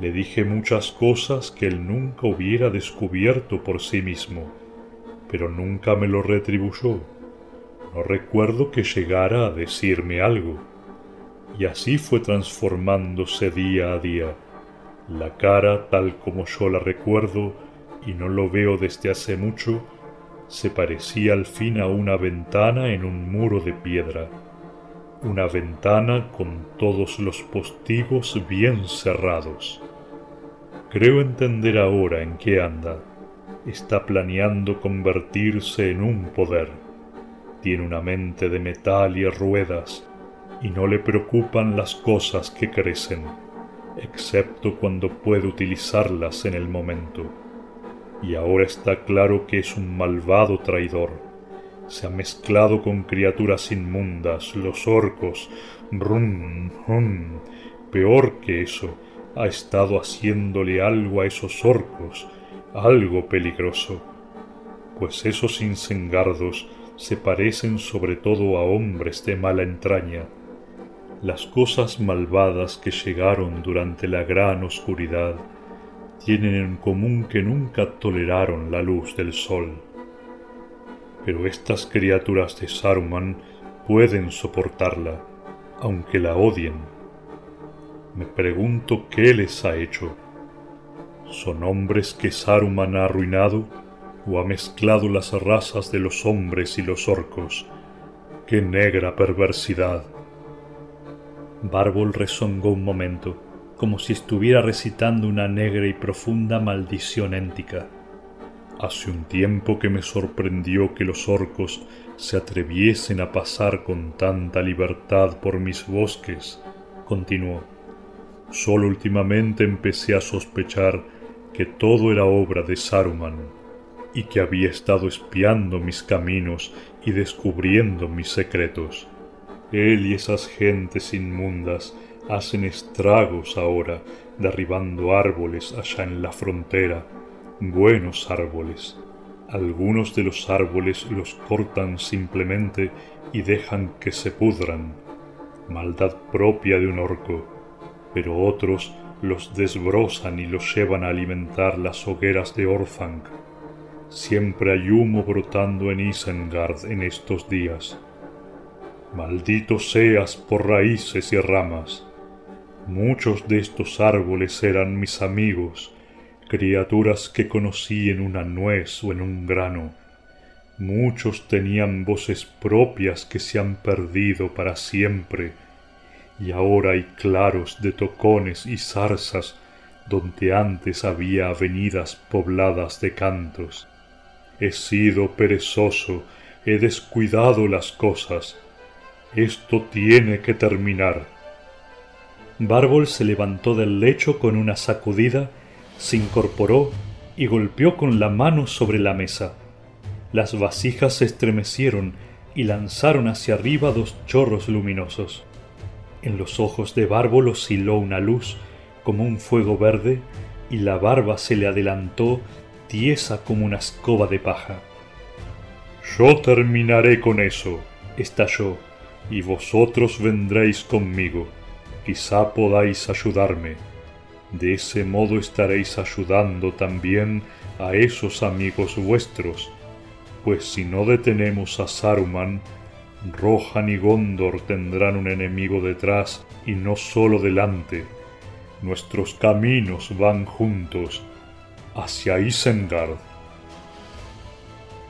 [SPEAKER 2] Le dije muchas cosas que él nunca hubiera descubierto por sí mismo, pero nunca me lo retribuyó. No recuerdo que llegara a decirme algo. Y así fue transformándose día a día. La cara, tal como yo la recuerdo, y no lo veo desde hace mucho, se parecía al fin a una ventana en un muro de piedra. Una ventana con todos los postigos bien cerrados. Creo entender ahora en qué anda. Está planeando convertirse en un poder. Tiene una mente de metal y ruedas, y no le preocupan las cosas que crecen, excepto cuando puede utilizarlas en el momento. Y ahora está claro que es un malvado traidor. Se ha mezclado con criaturas inmundas, los orcos, rum, rum. Peor que eso, ha estado haciéndole algo a esos orcos, algo peligroso, pues esos insengardos se parecen sobre todo a hombres de mala entraña. Las cosas malvadas que llegaron durante la gran oscuridad tienen en común que nunca toleraron la luz del sol. Pero estas criaturas de Saruman pueden soportarla, aunque la odien me pregunto qué les ha hecho. ¿Son hombres que Saruman ha arruinado o ha mezclado las razas de los hombres y los orcos? ¡Qué negra perversidad!
[SPEAKER 9] Bárbol rezongó un momento, como si estuviera recitando una negra y profunda maldición éntica.
[SPEAKER 2] Hace un tiempo que me sorprendió que los orcos se atreviesen a pasar con tanta libertad por mis bosques, continuó. Solo últimamente empecé a sospechar que todo era obra de Saruman y que había estado espiando mis caminos y descubriendo mis secretos. Él y esas gentes inmundas hacen estragos ahora, derribando árboles allá en la frontera, buenos árboles. Algunos de los árboles los cortan simplemente y dejan que se pudran, maldad propia de un orco pero otros los desbrozan y los llevan a alimentar las hogueras de Orthanc. Siempre hay humo brotando en Isengard en estos días. Maldito seas por raíces y ramas. Muchos de estos árboles eran mis amigos, criaturas que conocí en una nuez o en un grano. Muchos tenían voces propias que se han perdido para siempre y ahora hay claros de tocones y zarzas donde antes había avenidas pobladas de cantos. He sido perezoso, he descuidado las cosas. Esto tiene que terminar.
[SPEAKER 9] Bárbol se levantó del lecho con una sacudida, se incorporó y golpeó con la mano sobre la mesa. Las vasijas se estremecieron y lanzaron hacia arriba dos chorros luminosos. En los ojos de Bárbol osciló una luz como un fuego verde y la barba se le adelantó tiesa como una escoba de paja.
[SPEAKER 2] Yo terminaré con eso, estalló, y vosotros vendréis conmigo. Quizá podáis ayudarme. De ese modo estaréis ayudando también a esos amigos vuestros, pues si no detenemos a Saruman, Rohan y Gondor tendrán un enemigo detrás y no solo delante. Nuestros caminos van juntos hacia Isengard.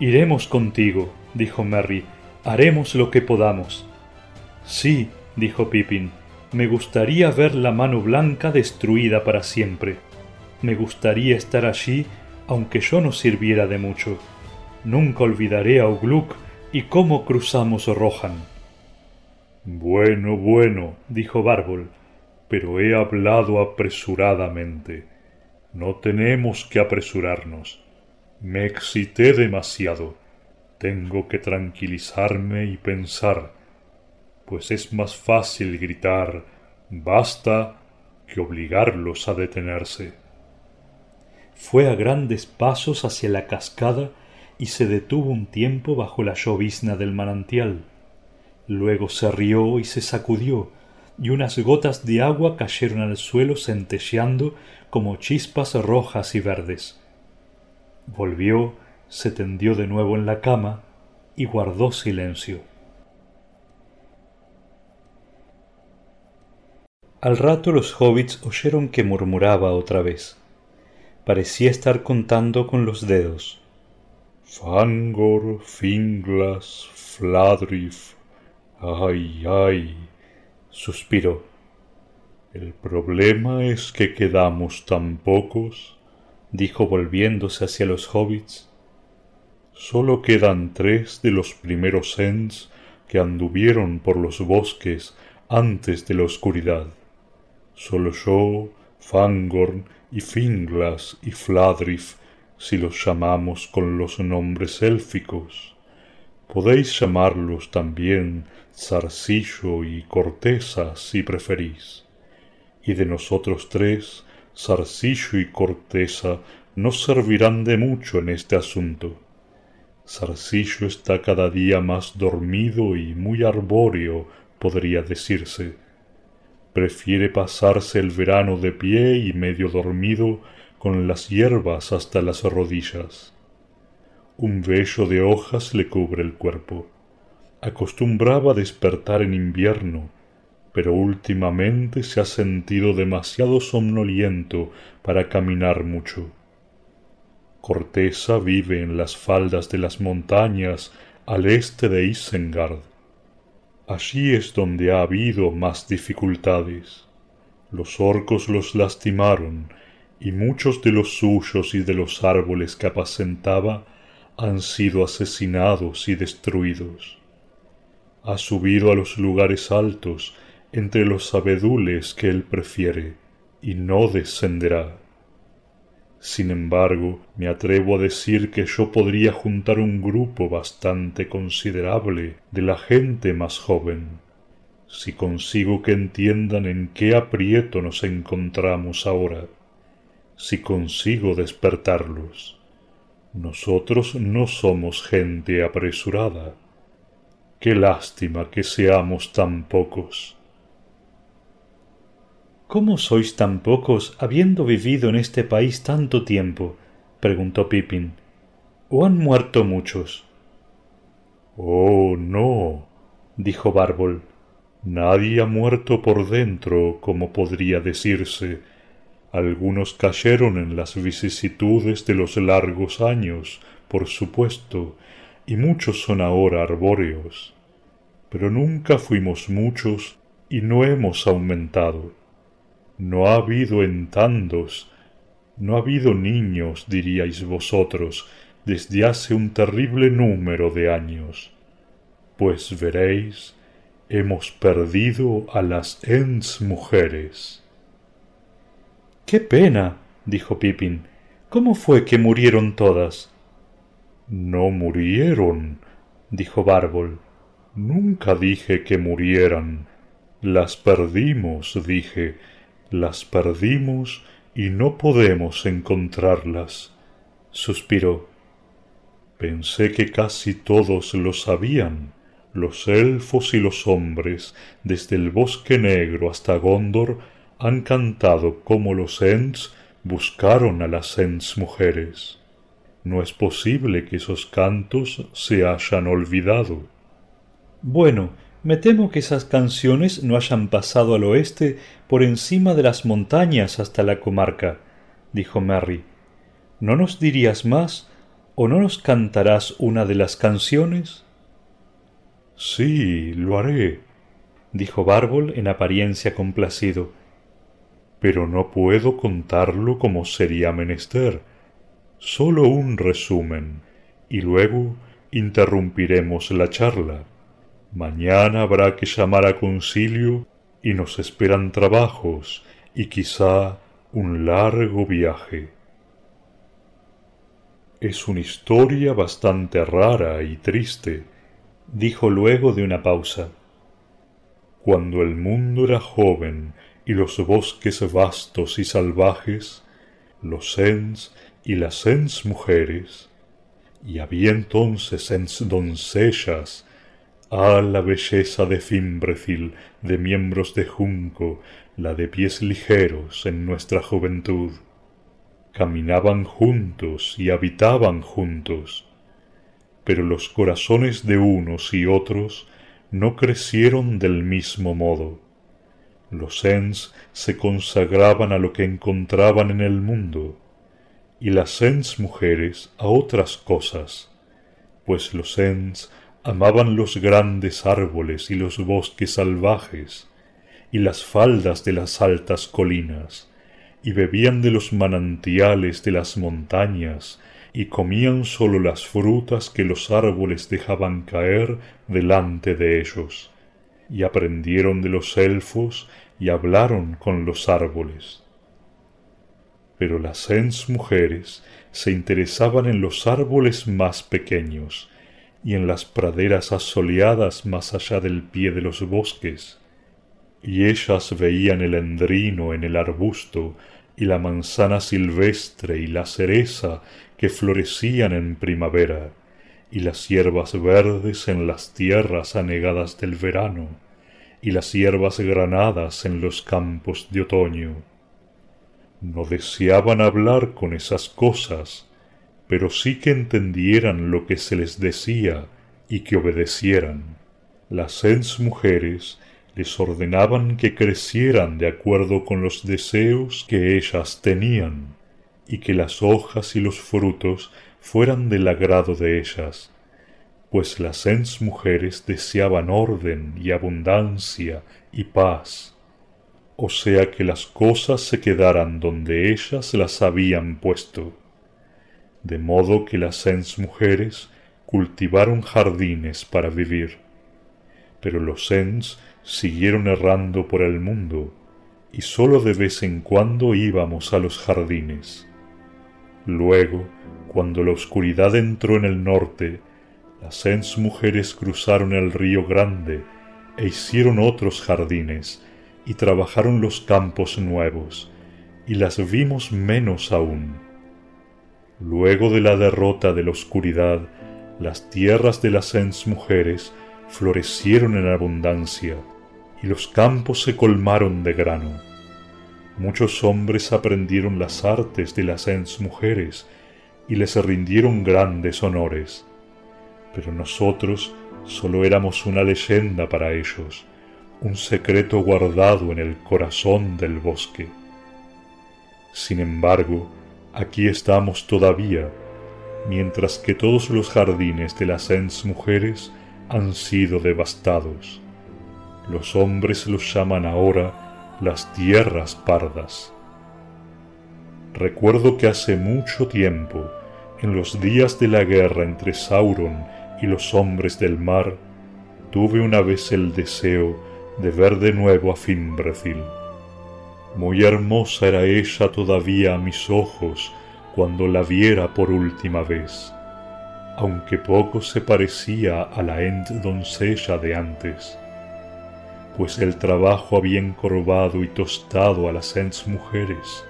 [SPEAKER 9] Iremos contigo, dijo Merry,
[SPEAKER 10] haremos lo que podamos. Sí, dijo Pippin, me gustaría ver la mano blanca destruida para siempre. Me gustaría estar allí aunque yo no sirviera de mucho. Nunca olvidaré a Ugluk y cómo cruzamos Rohan.
[SPEAKER 2] Bueno, bueno, dijo Bárbol, pero he hablado apresuradamente. No tenemos que apresurarnos. Me excité demasiado. Tengo que tranquilizarme y pensar, pues es más fácil gritar basta que obligarlos a detenerse.
[SPEAKER 10] Fue a grandes pasos hacia la cascada y se detuvo un tiempo bajo la llovizna del manantial. Luego se rió y se sacudió, y unas gotas de agua cayeron al suelo centelleando como chispas rojas y verdes. Volvió, se tendió de nuevo en la cama y guardó silencio. Al rato los hobbits oyeron que murmuraba otra vez. Parecía estar contando con los dedos.
[SPEAKER 2] Fangor, Finglas, Fladrif. Ay, ay. suspiró. El problema es que quedamos tan pocos, dijo volviéndose hacia los hobbits. Solo quedan tres de los primeros Ents que anduvieron por los bosques antes de la oscuridad. Solo yo, Fangorn y Finglas y Fladrif, si los llamamos con los nombres élficos. Podéis llamarlos también Zarcillo y Corteza si preferís y de nosotros tres, Zarcillo y Corteza no servirán de mucho en este asunto. Zarcillo está cada día más dormido y muy arbóreo, podría decirse. Prefiere pasarse el verano de pie y medio dormido con las hierbas hasta las rodillas. Un vello de hojas le cubre el cuerpo. Acostumbraba despertar en invierno pero últimamente se ha sentido demasiado somnoliento para caminar mucho. Corteza vive en las faldas de las montañas al este de Isengard. Allí es donde ha habido más dificultades. Los orcos los lastimaron, y muchos de los suyos y de los árboles que apacentaba han sido asesinados y destruidos. Ha subido a los lugares altos entre los abedules que él prefiere, y no descenderá. Sin embargo, me atrevo a decir que yo podría juntar un grupo bastante considerable de la gente más joven, si consigo que entiendan en qué aprieto nos encontramos ahora, si consigo despertarlos. Nosotros no somos gente apresurada. Qué lástima que seamos tan pocos.
[SPEAKER 10] ¿Cómo sois tan pocos habiendo vivido en este país tanto tiempo? preguntó Pippin. ¿O han muerto muchos?
[SPEAKER 2] Oh, no, dijo Bárbol. Nadie ha muerto por dentro, como podría decirse. Algunos cayeron en las vicisitudes de los largos años, por supuesto, y muchos son ahora arbóreos. Pero nunca fuimos muchos y no hemos aumentado. No ha habido entandos, no ha habido niños, diríais vosotros, desde hace un terrible número de años. Pues veréis, hemos perdido a las ens mujeres.
[SPEAKER 10] ¡Qué pena! dijo Pippin. ¿Cómo fue que murieron todas?
[SPEAKER 2] No murieron, dijo Bárbol. Nunca dije que murieran. Las perdimos, dije, las perdimos y no podemos encontrarlas. Suspiró. Pensé que casi todos lo sabían, los elfos y los hombres, desde el bosque negro hasta Gondor, han cantado como los Ents buscaron a las Ents mujeres. No es posible que esos cantos se hayan olvidado.
[SPEAKER 10] Bueno, me temo que esas canciones no hayan pasado al oeste por encima de las montañas hasta la comarca, dijo Merry. ¿No nos dirías más o no nos cantarás una de las canciones?
[SPEAKER 2] Sí, lo haré, dijo Bárbol en apariencia complacido. Pero no puedo contarlo como sería menester. Solo un resumen, y luego interrumpiremos la charla. Mañana habrá que llamar a concilio y nos esperan trabajos y quizá un largo viaje. Es una historia bastante rara y triste, dijo luego de una pausa. Cuando el mundo era joven y los bosques vastos y salvajes, los sens y las sens mujeres, y había entonces sens doncellas, Ah, la belleza de Fimbrecil, de miembros de junco, la de pies ligeros en nuestra juventud. Caminaban juntos y habitaban juntos, pero los corazones de unos y otros no crecieron del mismo modo. Los ens se consagraban a lo que encontraban en el mundo, y las ens mujeres a otras cosas, pues los ens amaban los grandes árboles y los bosques salvajes, y las faldas de las altas colinas, y bebían de los manantiales de las montañas, y comían sólo las frutas que los árboles dejaban caer delante de ellos, y aprendieron de los elfos y hablaron con los árboles. Pero las ens mujeres se interesaban en los árboles más pequeños, y en las praderas asoleadas más allá del pie de los bosques, y ellas veían el endrino en el arbusto, y la manzana silvestre y la cereza que florecían en primavera, y las hierbas verdes en las tierras anegadas del verano, y las hierbas granadas en los campos de otoño. No deseaban hablar con esas cosas, pero sí que entendieran lo que se les decía y que obedecieran. Las seis mujeres les ordenaban que crecieran de acuerdo con los deseos que ellas tenían, y que las hojas y los frutos fueran del agrado de ellas, pues las seis mujeres deseaban orden y abundancia y paz, o sea que las cosas se quedaran donde ellas las habían puesto de modo que las seis mujeres cultivaron jardines para vivir. Pero los sens siguieron errando por el mundo, y sólo de vez en cuando íbamos a los jardines. Luego, cuando la oscuridad entró en el norte, las sens mujeres cruzaron el río Grande e hicieron otros jardines, y trabajaron los campos nuevos, y las vimos menos aún Luego de la derrota de la oscuridad, las tierras de las ens mujeres florecieron en abundancia, y los campos se colmaron de grano. Muchos hombres aprendieron las artes de las ens mujeres, y les rindieron grandes honores. Pero nosotros solo éramos una leyenda para ellos, un secreto guardado en el corazón del bosque. Sin embargo, Aquí estamos todavía, mientras que todos los jardines de las ens mujeres han sido devastados. Los hombres los llaman ahora las tierras pardas. Recuerdo que hace mucho tiempo, en los días de la guerra entre Sauron y los hombres del mar, tuve una vez el deseo de ver de nuevo a Fimbrecil. Muy hermosa era ella todavía a mis ojos cuando la viera por última vez, aunque poco se parecía a la Ent doncella de antes, pues el trabajo había encorvado y tostado a las Ents mujeres,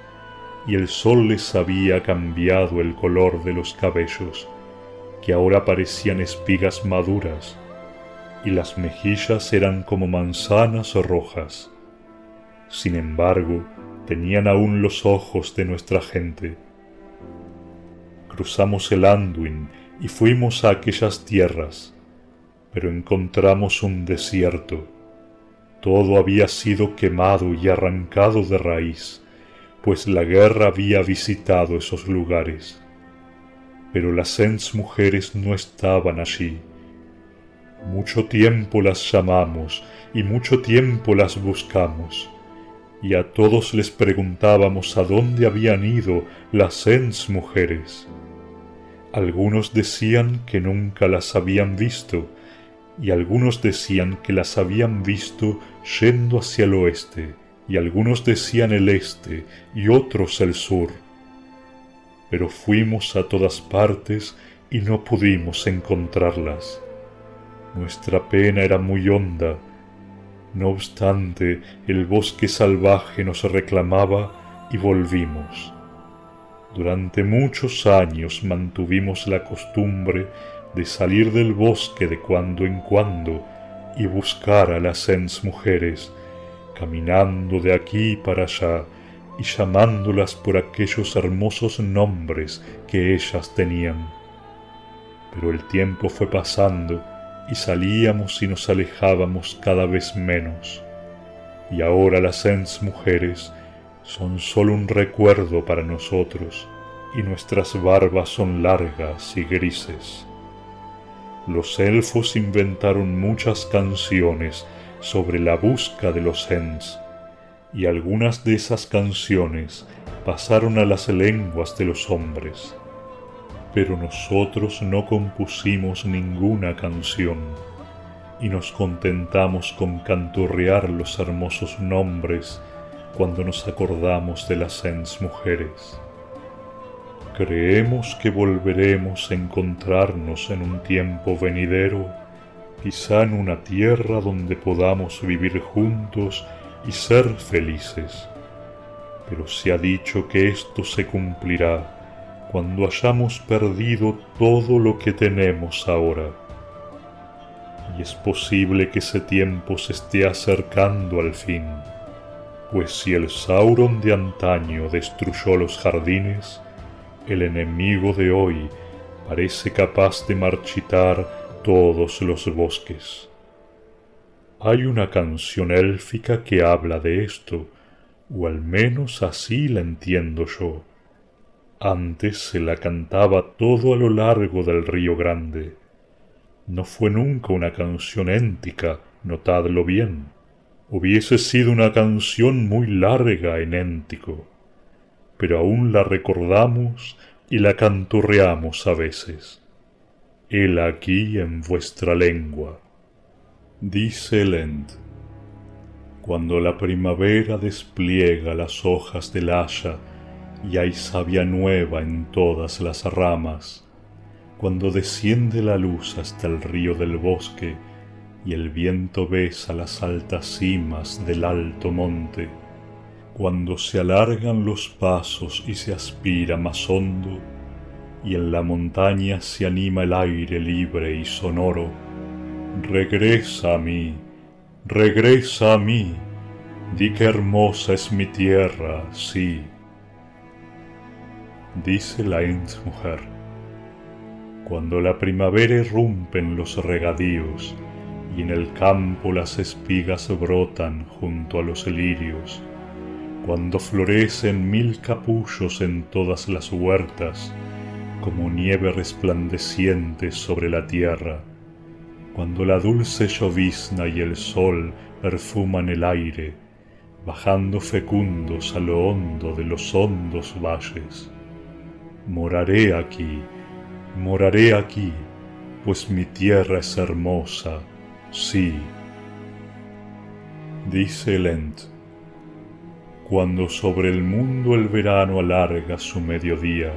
[SPEAKER 2] y el sol les había cambiado el color de los cabellos, que ahora parecían espigas maduras, y las mejillas eran como manzanas rojas sin embargo, tenían aún los ojos de nuestra gente. Cruzamos el Anduin y fuimos a aquellas tierras, pero encontramos un desierto. Todo había sido quemado y arrancado de raíz, pues la guerra había visitado esos lugares. Pero las ens mujeres no estaban allí. Mucho tiempo las llamamos y mucho tiempo las buscamos, y a todos les preguntábamos a dónde habían ido las ens mujeres. Algunos decían que nunca las habían visto, y algunos decían que las habían visto yendo hacia el oeste, y algunos decían el este, y otros el sur. Pero fuimos a todas partes y no pudimos encontrarlas. Nuestra pena era muy honda. No obstante, el bosque salvaje nos reclamaba y volvimos. Durante muchos años mantuvimos la costumbre de salir del bosque de cuando en cuando y buscar a las ens mujeres, caminando de aquí para allá y llamándolas por aquellos hermosos nombres que ellas tenían. Pero el tiempo fue pasando y salíamos y nos alejábamos cada vez menos. Y ahora las ens mujeres son solo un recuerdo para nosotros y nuestras barbas son largas y grises. Los elfos inventaron muchas canciones sobre la busca de los ens y algunas de esas canciones pasaron a las lenguas de los hombres. Pero nosotros no compusimos ninguna canción y nos contentamos con canturrear los hermosos nombres cuando nos acordamos de las ens mujeres. Creemos que volveremos a encontrarnos en un tiempo venidero, quizá en una tierra donde podamos vivir juntos y ser felices. Pero se ha dicho que esto se cumplirá cuando hayamos perdido todo lo que tenemos ahora. Y es posible que ese tiempo se esté acercando al fin, pues si el Sauron de antaño destruyó los jardines, el enemigo de hoy parece capaz de marchitar todos los bosques. Hay una canción élfica que habla de esto, o al menos así la entiendo yo. Antes se la cantaba todo a lo largo del río Grande. No fue nunca una canción éntica, notadlo bien. Hubiese sido una canción muy larga en éntico, pero aún la recordamos y la canturreamos a veces. El aquí en vuestra lengua. Dice Lent, cuando la primavera despliega las hojas del haya y hay savia nueva en todas las ramas, cuando desciende la luz hasta el río del bosque y el viento besa las altas cimas del alto monte, cuando se alargan los pasos y se aspira más hondo, y en la montaña se anima el aire libre y sonoro, Regresa a mí, regresa a mí, di que hermosa es mi tierra, sí. Dice la Ent mujer, cuando la primavera irrumpen los regadíos y en el campo las espigas brotan junto a los lirios, cuando florecen mil capullos en todas las huertas, como nieve resplandeciente sobre la tierra, cuando la dulce llovizna y el sol perfuman el aire, bajando fecundos a lo hondo de los hondos valles. Moraré aquí, moraré aquí, pues mi tierra es hermosa, sí. Dice Lent, cuando sobre el mundo el verano alarga su mediodía,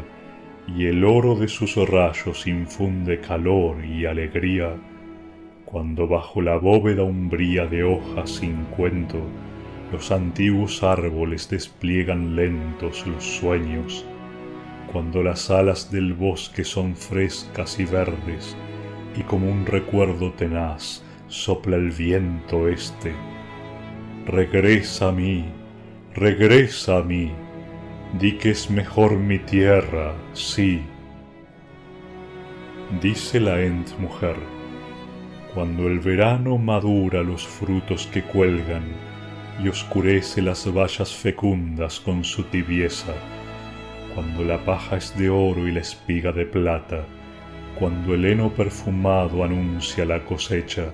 [SPEAKER 2] y el oro de sus rayos infunde calor y alegría, cuando bajo la bóveda umbría de hojas sin cuento los antiguos árboles despliegan lentos los sueños, cuando las alas del bosque son frescas y verdes y como un recuerdo tenaz sopla el viento este. Regresa a mí, regresa a mí, di que es mejor mi tierra, sí. Dice la ent mujer, cuando el verano madura los frutos que cuelgan y oscurece las vallas fecundas con su tibieza, cuando la paja es de oro y la espiga de plata, cuando el heno perfumado anuncia la cosecha,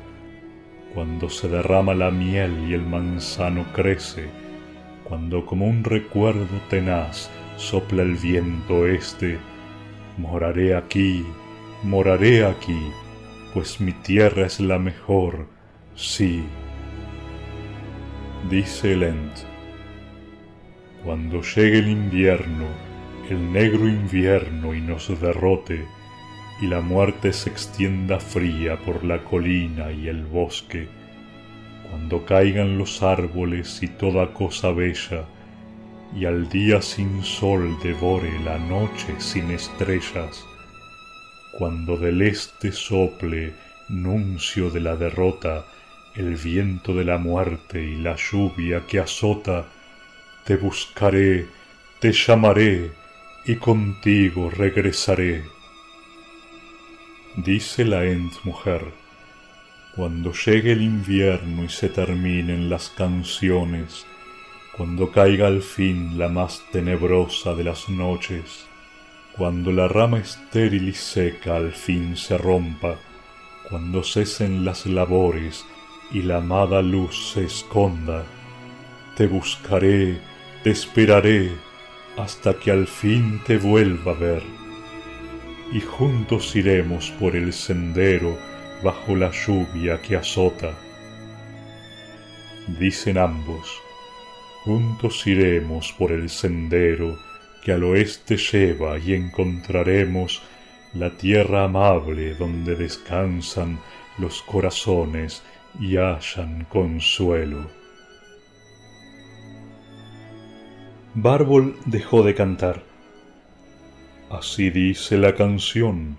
[SPEAKER 2] cuando se derrama la miel y el manzano crece, cuando como un recuerdo tenaz sopla el viento este, moraré aquí, moraré aquí, pues mi tierra es la mejor, sí. Dice el Ent, cuando llegue el invierno, el negro invierno y nos derrote, y la muerte se extienda fría por la colina y el bosque, cuando caigan los árboles y toda cosa bella, y al día sin sol devore la noche sin estrellas, cuando del este sople, nuncio de la derrota, el viento de la muerte y la lluvia que azota, te buscaré, te llamaré, y contigo regresaré. Dice la Ent mujer, cuando llegue el invierno y se terminen las canciones, cuando caiga al fin la más tenebrosa de las noches, cuando la rama estéril y seca al fin se rompa, cuando cesen las labores y la amada luz se esconda, te buscaré, te esperaré, hasta que al fin te vuelva a ver. Y juntos iremos por el sendero bajo la lluvia que azota. Dicen ambos, juntos iremos por el sendero que al oeste lleva y encontraremos la tierra amable donde descansan los corazones y hallan consuelo. Bárbol dejó de cantar. Así dice la canción.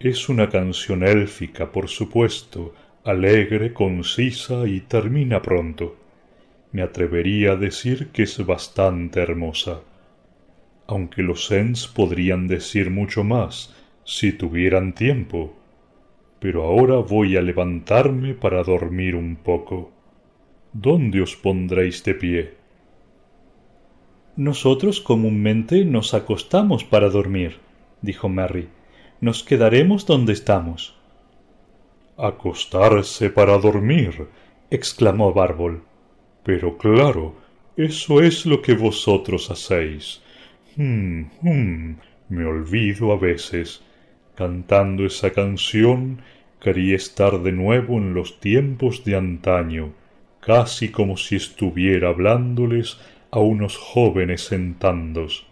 [SPEAKER 2] Es una canción élfica, por supuesto, alegre, concisa y termina pronto. Me atrevería a decir que es bastante hermosa aunque los Sens podrían decir mucho más si tuvieran tiempo. Pero ahora voy a levantarme para dormir un poco. ¿Dónde os pondréis de pie?
[SPEAKER 11] Nosotros comúnmente nos acostamos para dormir, dijo Mary. Nos quedaremos donde estamos.
[SPEAKER 2] Acostarse para dormir, exclamó Bárbol. Pero claro, eso es lo que vosotros hacéis. Hum, hum, me olvido a veces. Cantando esa canción quería estar de nuevo en los tiempos de antaño, casi como si estuviera hablándoles a unos jóvenes sentados.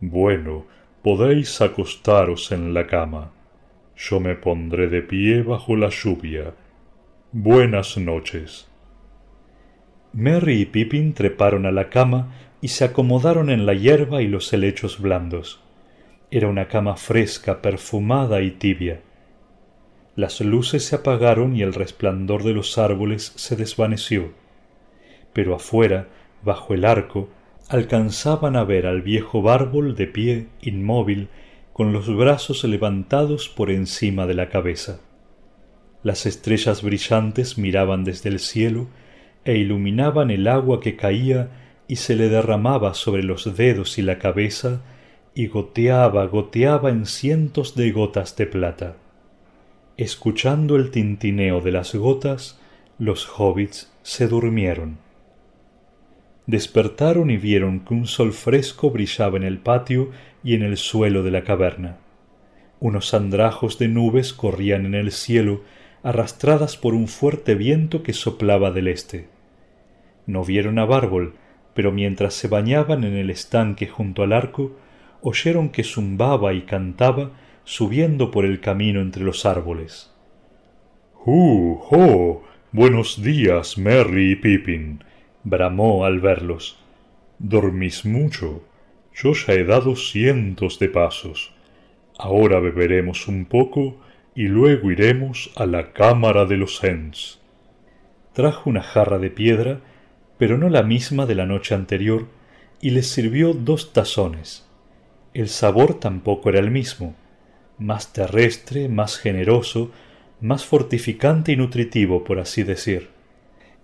[SPEAKER 2] Bueno, podéis acostaros en la cama. Yo me pondré de pie bajo la lluvia. Buenas noches.
[SPEAKER 11] Mary y Pippin treparon a la cama y se acomodaron en la hierba y los helechos blandos. Era una cama fresca, perfumada y tibia. Las luces se apagaron y el resplandor de los árboles se desvaneció. Pero afuera, bajo el arco, alcanzaban a ver al viejo bárbol de pie, inmóvil, con los brazos levantados por encima de la cabeza. Las estrellas brillantes miraban desde el cielo e iluminaban el agua que caía y se le derramaba sobre los dedos y la cabeza y goteaba, goteaba en cientos de gotas de plata. Escuchando el tintineo de las gotas, los hobbits se durmieron. Despertaron y vieron que un sol fresco brillaba en el patio y en el suelo de la caverna. Unos andrajos de nubes corrían en el cielo, arrastradas por un fuerte viento que soplaba del este. No vieron a Bárbol, pero mientras se bañaban en el estanque junto al arco, oyeron que zumbaba y cantaba subiendo por el camino entre los árboles.
[SPEAKER 2] ¡Uh! ¡Oh! Buenos días, Merry y Pippin, bramó al verlos. Dormís mucho. Yo ya he dado cientos de pasos. Ahora beberemos un poco y luego iremos a la cámara de los Ents.
[SPEAKER 11] Trajo una jarra de piedra pero no la misma de la noche anterior, y les sirvió dos tazones. El sabor tampoco era el mismo, más terrestre, más generoso, más fortificante y nutritivo, por así decir.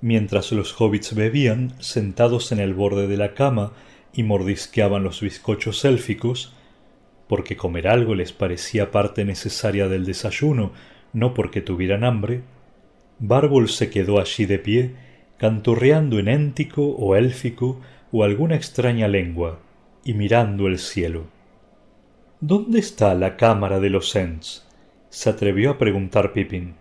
[SPEAKER 11] Mientras los hobbits bebían, sentados en el borde de la cama y mordisqueaban los bizcochos élficos,
[SPEAKER 2] porque comer algo les parecía parte necesaria del desayuno, no porque tuvieran hambre, Bárbol se quedó allí de pie, canturreando en éntico o élfico o alguna extraña lengua, y mirando el cielo. ¿Dónde está la cámara de los Ents? se atrevió a preguntar Pippin.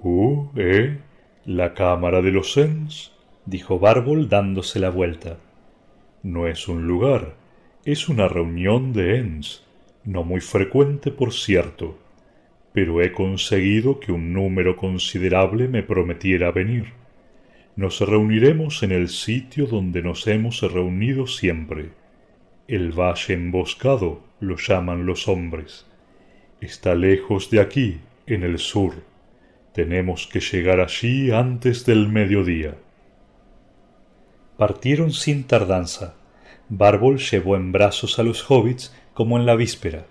[SPEAKER 3] —¿Uh, eh? ¿La cámara de los Ents? dijo Bárbol dándose la vuelta. No es un lugar, es una reunión de Ents, no muy frecuente por cierto pero he conseguido que un número considerable me prometiera venir. Nos reuniremos en el sitio donde nos hemos reunido siempre. El valle emboscado lo llaman los hombres. Está lejos de aquí, en el sur. Tenemos que llegar allí antes del mediodía.
[SPEAKER 2] Partieron sin tardanza. Bárbol llevó en brazos a los hobbits como en la víspera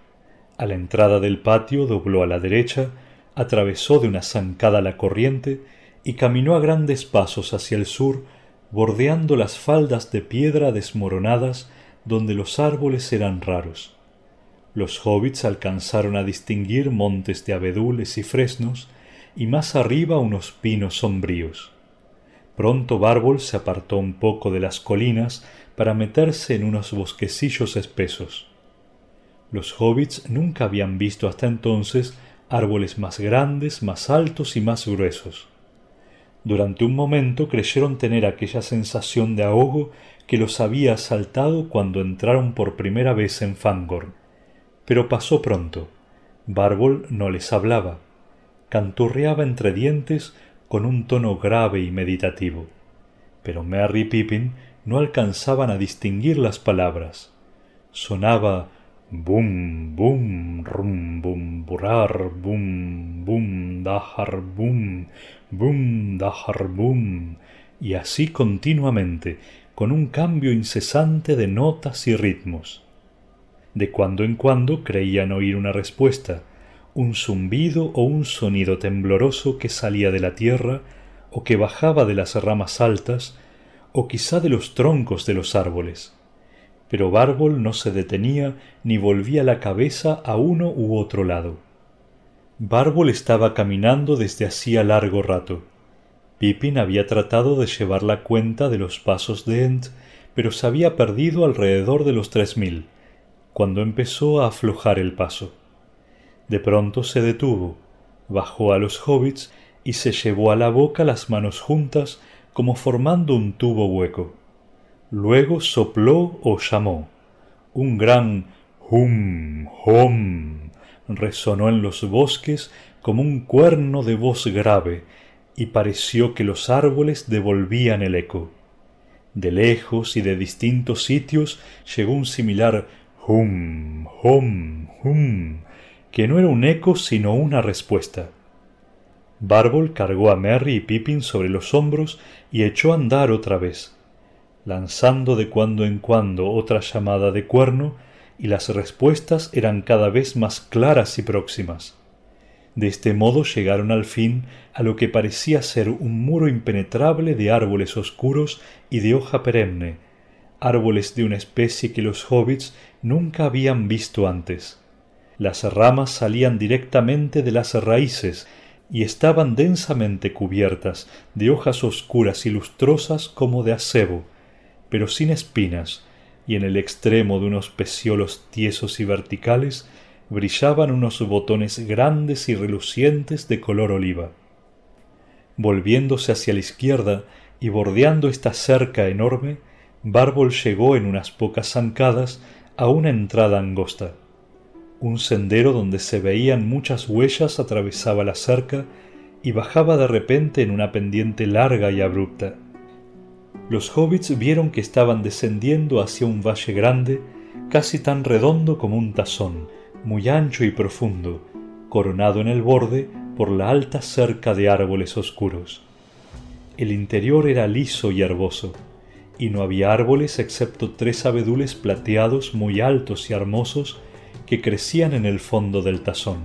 [SPEAKER 2] a la entrada del patio dobló a la derecha, atravesó de una zancada la corriente y caminó a grandes pasos hacia el sur, bordeando las faldas de piedra desmoronadas donde los árboles eran raros. Los hobbits alcanzaron a distinguir montes de abedules y fresnos, y más arriba unos pinos sombríos. Pronto Bárbol se apartó un poco de las colinas para meterse en unos bosquecillos espesos. Los hobbits nunca habían visto hasta entonces árboles más grandes, más altos y más gruesos. Durante un momento creyeron tener aquella sensación de ahogo que los había asaltado cuando entraron por primera vez en Fangorn. Pero pasó pronto. Bárbol no les hablaba. Canturreaba entre dientes con un tono grave y meditativo. Pero Merry y Pippin no alcanzaban a distinguir las palabras. Sonaba Bum, bum, rum, bum, burar, bum, bum, dahar, bum, bum, dahar, bum, y así continuamente, con un cambio incesante de notas y ritmos. De cuando en cuando creían oír una respuesta, un zumbido o un sonido tembloroso que salía de la tierra o que bajaba de las ramas altas o quizá de los troncos de los árboles pero Bárbol no se detenía ni volvía la cabeza a uno u otro lado. Bárbol estaba caminando desde hacía largo rato. Pippin había tratado de llevar la cuenta de los pasos de Ent, pero se había perdido alrededor de los tres mil, cuando empezó a aflojar el paso. De pronto se detuvo, bajó a los hobbits y se llevó a la boca las manos juntas como formando un tubo hueco. Luego sopló o llamó. Un gran hum, hum resonó en los bosques como un cuerno de voz grave, y pareció que los árboles devolvían el eco. De lejos y de distintos sitios llegó un similar hum, hum, hum, que no era un eco sino una respuesta. Bárbol cargó a Merry y Pippin sobre los hombros y echó a andar otra vez lanzando de cuando en cuando otra llamada de cuerno, y las respuestas eran cada vez más claras y próximas. De este modo llegaron al fin a lo que parecía ser un muro impenetrable de árboles oscuros y de hoja perenne, árboles de una especie que los hobbits nunca habían visto antes. Las ramas salían directamente de las raíces y estaban densamente cubiertas de hojas oscuras y lustrosas como de acebo, pero sin espinas, y en el extremo de unos peciolos tiesos y verticales brillaban unos botones grandes y relucientes de color oliva. Volviéndose hacia la izquierda y bordeando esta cerca enorme, Bárbol llegó en unas pocas zancadas a una entrada angosta. Un sendero donde se veían muchas huellas atravesaba la cerca y bajaba de repente en una pendiente larga y abrupta. Los hobbits vieron que estaban descendiendo hacia un valle grande, casi tan redondo como un tazón, muy ancho y profundo, coronado en el borde por la alta cerca de árboles oscuros. El interior era liso y herboso, y no había árboles excepto tres abedules plateados muy altos y hermosos crecían en el fondo del tazón.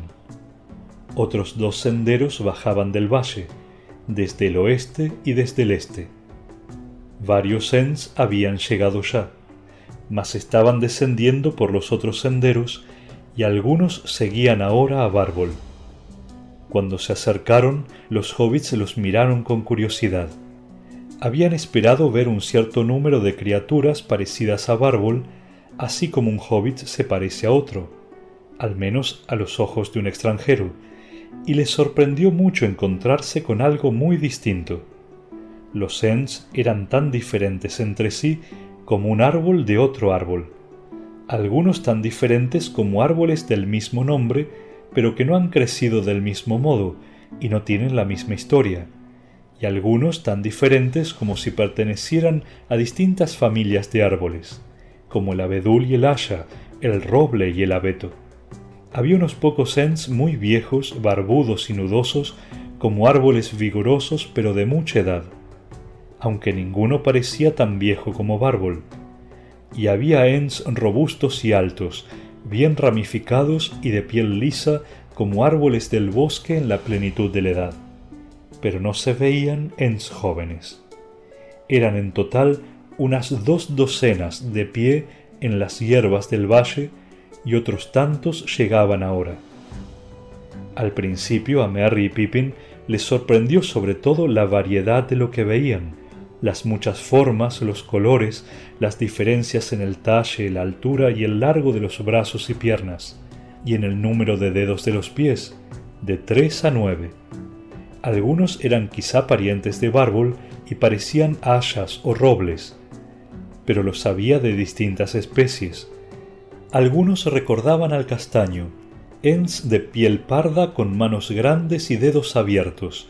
[SPEAKER 2] Otros dos senderos bajaban del valle, desde el oeste y desde el este Varios Ents habían llegado ya. mas estaban descendiendo por los otros senderos y algunos seguían ahora a Bárbol. Cuando se acercaron, los hobbits los miraron con curiosidad. Habían esperado ver un cierto número de criaturas parecidas a Bárbol, así como un hobbit se parece a otro, al menos a los ojos de un extranjero, y les sorprendió mucho encontrarse con algo muy distinto. Los Ents eran tan diferentes entre sí como un árbol de otro árbol, algunos tan diferentes como árboles del mismo nombre, pero que no han crecido del mismo modo y no tienen la misma historia, y algunos tan diferentes como si pertenecieran a distintas familias de árboles, como el abedul y el haya, el roble y el abeto. Había unos pocos Ents muy viejos, barbudos y nudosos, como árboles vigorosos pero de mucha edad, aunque ninguno parecía tan viejo como Bárbol. Y había Ents robustos y altos, bien ramificados y de piel lisa como árboles del bosque en la plenitud de la edad. Pero no se veían Ents jóvenes. Eran en total unas dos docenas de pie en las hierbas del valle y otros tantos llegaban ahora. Al principio a Merry y Pippin les sorprendió sobre todo la variedad de lo que veían, las muchas formas, los colores, las diferencias en el talle, la altura y el largo de los brazos y piernas, y en el número de dedos de los pies, de tres a nueve. Algunos eran quizá parientes de Bárbol y parecían hayas o robles, pero los había de distintas especies. Algunos recordaban al castaño, ens de piel parda con manos grandes y dedos abiertos,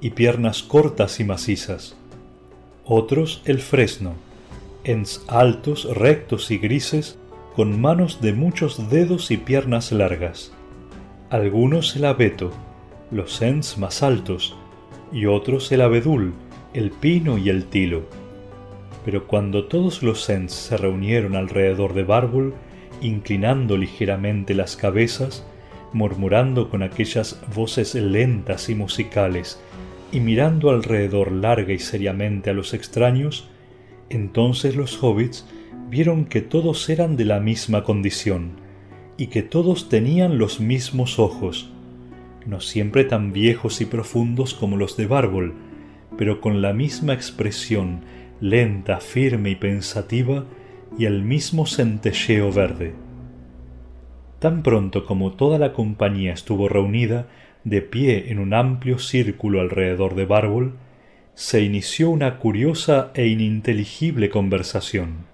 [SPEAKER 2] y piernas cortas y macizas otros el fresno, ens altos, rectos y grises, con manos de muchos dedos y piernas largas. Algunos el abeto, los ens más altos, y otros el abedul, el pino y el tilo. Pero cuando todos los ens se reunieron alrededor de Bárbol, inclinando ligeramente las cabezas, murmurando con aquellas voces lentas y musicales y mirando alrededor larga y seriamente a los extraños, entonces los hobbits vieron que todos eran de la misma condición, y que todos tenían los mismos ojos, no siempre tan viejos y profundos como los de Bárbol, pero con la misma expresión lenta, firme y pensativa, y el mismo centelleo verde. Tan pronto como toda la compañía estuvo reunida, de pie en un amplio círculo alrededor de Bárbol, se inició una curiosa e ininteligible conversación.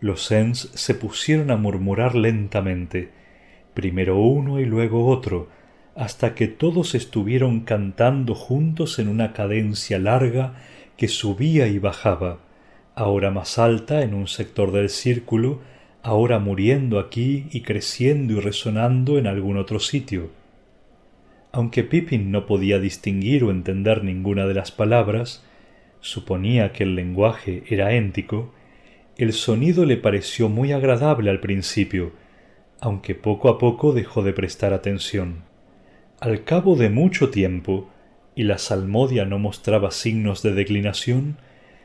[SPEAKER 2] Los Ents se pusieron a murmurar lentamente, primero uno y luego otro, hasta que todos estuvieron cantando juntos en una cadencia larga que subía y bajaba, ahora más alta en un sector del círculo, ahora muriendo aquí y creciendo y resonando en algún otro sitio. Aunque Pippin no podía distinguir o entender ninguna de las palabras, suponía que el lenguaje era éntico, el sonido le pareció muy agradable al principio, aunque poco a poco dejó de prestar atención. Al cabo de mucho tiempo, y la salmodia no mostraba signos de declinación,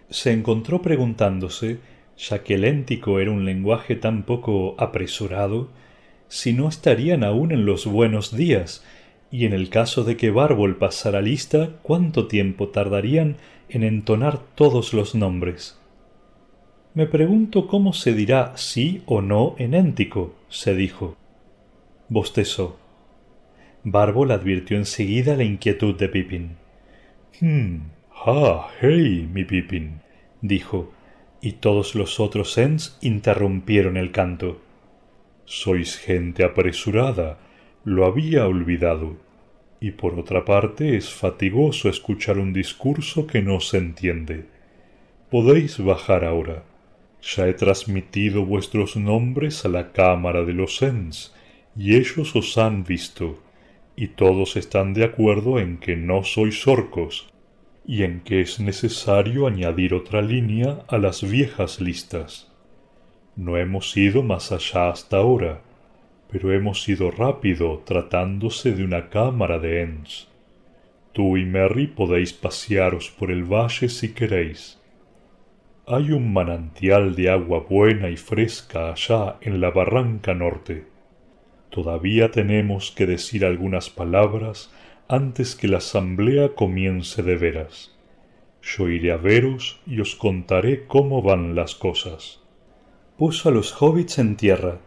[SPEAKER 2] se encontró preguntándose, ya que el éntico era un lenguaje tan poco apresurado, si no estarían aún en los buenos días, y en el caso de que Bárbol pasara lista, ¿cuánto tiempo tardarían en entonar todos los nombres? Me pregunto cómo se dirá sí o no en éntico, se dijo. Bostezó. Bárbol advirtió enseguida la inquietud de Pippin.
[SPEAKER 3] Hmm, ah, hey, mi Pippin, dijo, y todos los otros Ents interrumpieron el canto. Sois gente apresurada, lo había olvidado. Y por otra parte es fatigoso escuchar un discurso que no se entiende. Podéis bajar ahora. Ya he transmitido vuestros nombres a la Cámara de los Ens, y ellos os han visto, y todos están de acuerdo en que no sois orcos, y en que es necesario añadir otra línea a las viejas listas. No hemos ido más allá hasta ahora, pero hemos ido rápido tratándose de una cámara de Ents. Tú y Merry podéis pasearos por el valle si queréis. Hay un manantial de agua buena y fresca allá en la barranca norte. Todavía tenemos que decir algunas palabras antes que la asamblea comience de veras. Yo iré a veros y os contaré cómo van las cosas.
[SPEAKER 2] Puso a los hobbits en tierra.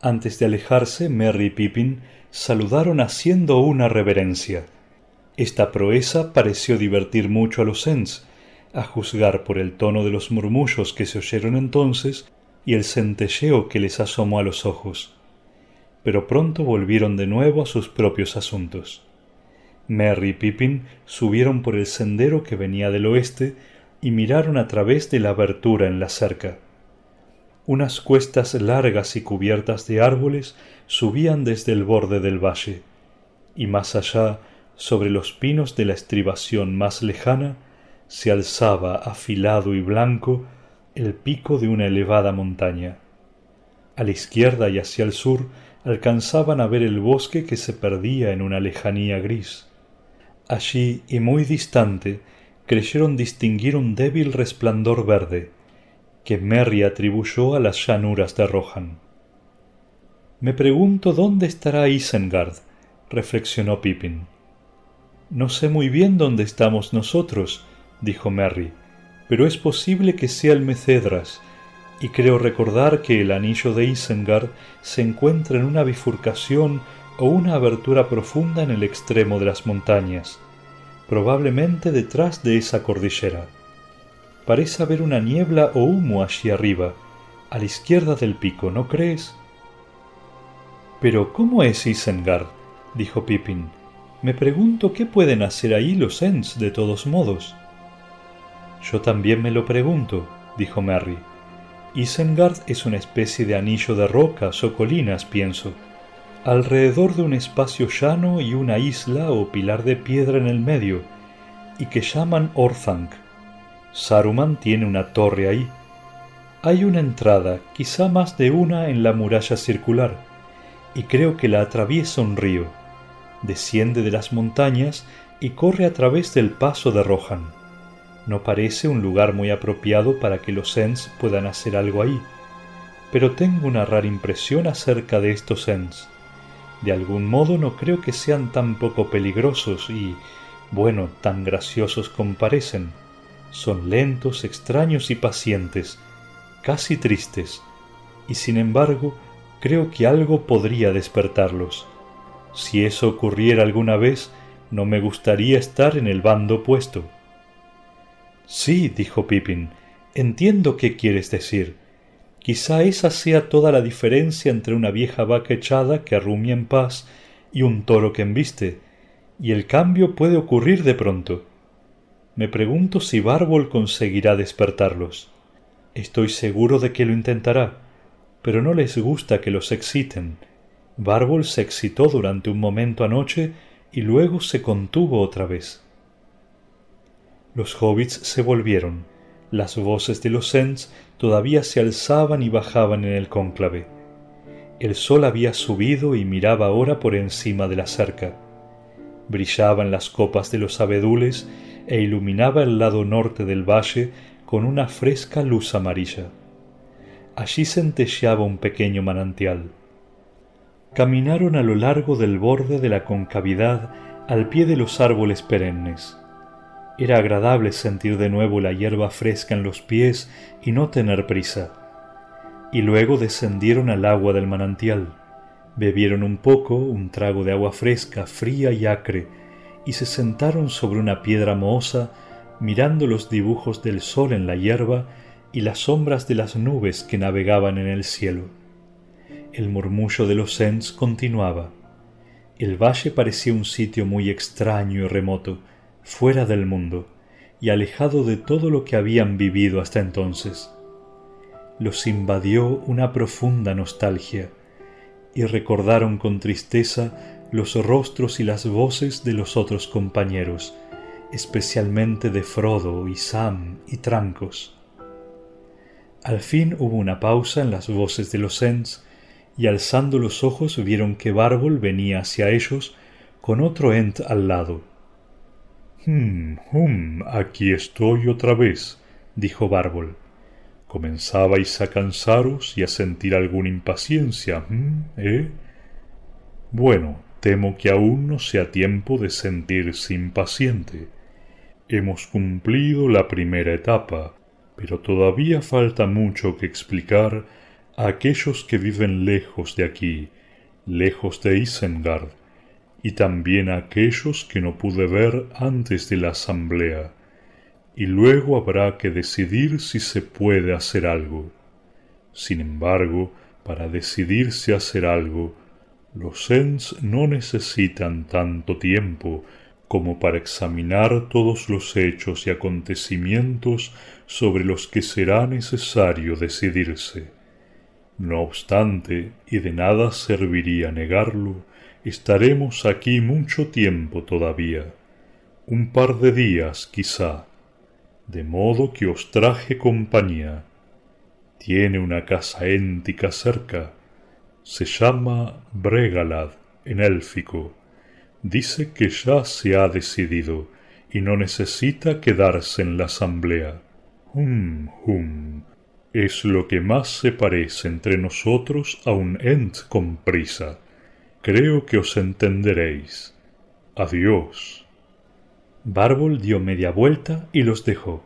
[SPEAKER 2] Antes de alejarse, Merry y Pippin saludaron haciendo una reverencia. Esta proeza pareció divertir mucho a los Ents, a juzgar por el tono de los murmullos que se oyeron entonces y el centelleo que les asomó a los ojos. Pero pronto volvieron de nuevo a sus propios asuntos. Merry y Pippin subieron por el sendero que venía del oeste y miraron a través de la abertura en la cerca. Unas cuestas largas y cubiertas de árboles subían desde el borde del valle, y más allá, sobre los pinos de la estribación más lejana, se alzaba afilado y blanco el pico de una elevada montaña. A la izquierda y hacia el sur alcanzaban a ver el bosque que se perdía en una lejanía gris. Allí y muy distante creyeron distinguir un débil resplandor verde, que Merry atribuyó a las llanuras de Rohan. Me pregunto dónde estará Isengard, reflexionó Pippin. No sé muy bien dónde estamos nosotros, dijo Merry, pero es posible que sea el Mecedras, y creo recordar que el anillo de Isengard se encuentra en una bifurcación o una abertura profunda en el extremo de las montañas, probablemente detrás de esa cordillera. Parece haber una niebla o humo allí arriba, a la izquierda del pico, ¿no crees? Pero ¿cómo es Isengard? dijo Pippin. Me pregunto qué pueden hacer ahí los Ents de todos modos. Yo también me lo pregunto, dijo Merry. Isengard es una especie de anillo de rocas o colinas, pienso alrededor de un espacio llano y una isla o pilar de piedra en el medio, y que llaman Orthanc. Saruman tiene una torre ahí. Hay una entrada, quizá más de una, en la muralla circular, y creo que la atraviesa un río. Desciende de las montañas y corre a través del paso de Rohan. No parece un lugar muy apropiado para que los Ents puedan hacer algo ahí, pero tengo una rara impresión acerca de estos Ents de algún modo no creo que sean tan poco peligrosos y, bueno, tan graciosos como parecen. Son lentos, extraños y pacientes, casi tristes, y sin embargo creo que algo podría despertarlos. Si eso ocurriera alguna vez, no me gustaría estar en el bando opuesto. Sí, dijo Pippin, entiendo qué quieres decir. Quizá esa sea toda la diferencia entre una vieja vaca echada que arrumia en paz y un toro que embiste, y el cambio puede ocurrir de pronto. Me pregunto si Bárbol conseguirá despertarlos. Estoy seguro de que lo intentará, pero no les gusta que los exciten. Bárbol se excitó durante un momento anoche y luego se contuvo otra vez. Los hobbits se volvieron las voces de los Ents todavía se alzaban y bajaban en el cónclave. El sol había subido y miraba ahora por encima de la cerca. Brillaban las copas de los abedules e iluminaba el lado norte del valle con una fresca luz amarilla. Allí centelleaba un pequeño manantial. Caminaron a lo largo del borde de la concavidad al pie de los árboles perennes. Era agradable sentir de nuevo la hierba fresca en los pies y no tener prisa. Y luego descendieron al agua del manantial. Bebieron un poco, un trago de agua fresca, fría y acre, y se sentaron sobre una piedra mohosa, mirando los dibujos del sol en la hierba y las sombras de las nubes que navegaban en el cielo. El murmullo de los Ents continuaba. El valle parecía un sitio muy extraño y remoto, fuera del mundo y alejado de todo lo que habían vivido hasta entonces. Los invadió una profunda nostalgia y recordaron con tristeza los rostros y las voces de los otros compañeros, especialmente de Frodo y Sam y Trancos. Al fin hubo una pausa en las voces de los Ents, y alzando los ojos vieron que Bárbol venía hacia ellos con otro Ent al lado.
[SPEAKER 3] Hum, hum, aquí estoy otra vez, dijo Bárbol. Comenzabais a cansaros y a sentir alguna impaciencia, ¿eh? Bueno, temo que aún no sea tiempo de sentirse impaciente. Hemos cumplido la primera etapa, pero todavía falta mucho que explicar a aquellos que viven lejos de aquí, lejos de Isengard, y también a aquellos que no pude ver antes de la asamblea y luego habrá que decidir si se puede hacer algo. Sin embargo, para decidirse a hacer algo, los Ents no necesitan tanto tiempo como para examinar todos los hechos y acontecimientos sobre los que será necesario decidirse. No obstante, y de nada serviría negarlo, estaremos aquí mucho tiempo todavía, un par de días quizá, de modo que os traje compañía. Tiene una casa éntica cerca, se llama Bregalad en élfico. Dice que ya se ha decidido y no necesita quedarse en la asamblea. Hum, hum. Es lo que más se parece entre nosotros a un ent con prisa. Creo que os entenderéis. Adiós.
[SPEAKER 2] Bárbol dio media vuelta y los dejó.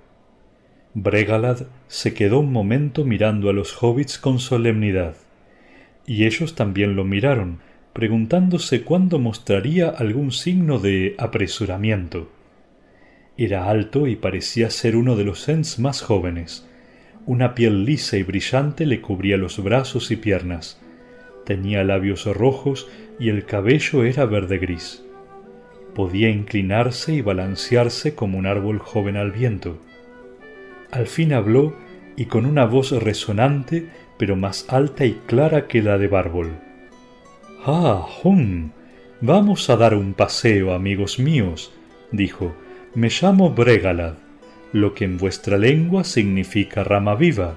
[SPEAKER 2] Bregalad se quedó un momento mirando a los hobbits con solemnidad, y ellos también lo miraron, preguntándose cuándo mostraría algún signo de apresuramiento. Era alto y parecía ser uno de los Ents más jóvenes. Una piel lisa y brillante le cubría los brazos y piernas. Tenía labios rojos y el cabello era verde gris podía inclinarse y balancearse como un árbol joven al viento. Al fin habló y con una voz resonante, pero más alta y clara que la de Bárbol. Ah, hum. Vamos a dar un paseo, amigos míos, dijo. Me llamo Bregalad, lo que en vuestra lengua significa rama viva.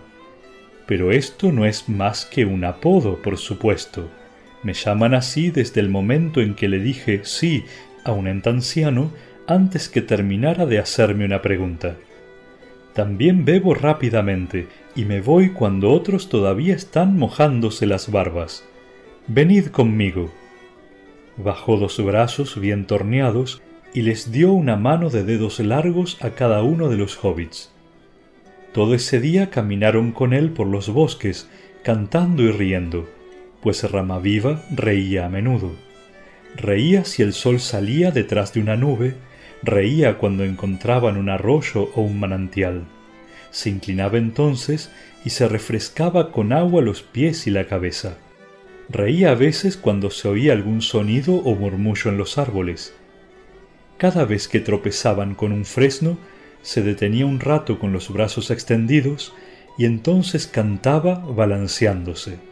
[SPEAKER 2] Pero esto no es más que un apodo, por supuesto. Me llaman así desde el momento en que le dije sí a un ente anciano antes que terminara de hacerme una pregunta. También bebo rápidamente y me voy cuando otros todavía están mojándose las barbas. Venid conmigo. Bajó dos brazos bien torneados y les dio una mano de dedos largos a cada uno de los hobbits. Todo ese día caminaron con él por los bosques, cantando y riendo, pues Ramaviva reía a menudo. Reía si el sol salía detrás de una nube, reía cuando encontraban un arroyo o un manantial. Se inclinaba entonces y se refrescaba con agua los pies y la cabeza. Reía a veces cuando se oía algún sonido o murmullo en los árboles. Cada vez que tropezaban con un fresno, se detenía un rato con los brazos extendidos y entonces cantaba balanceándose.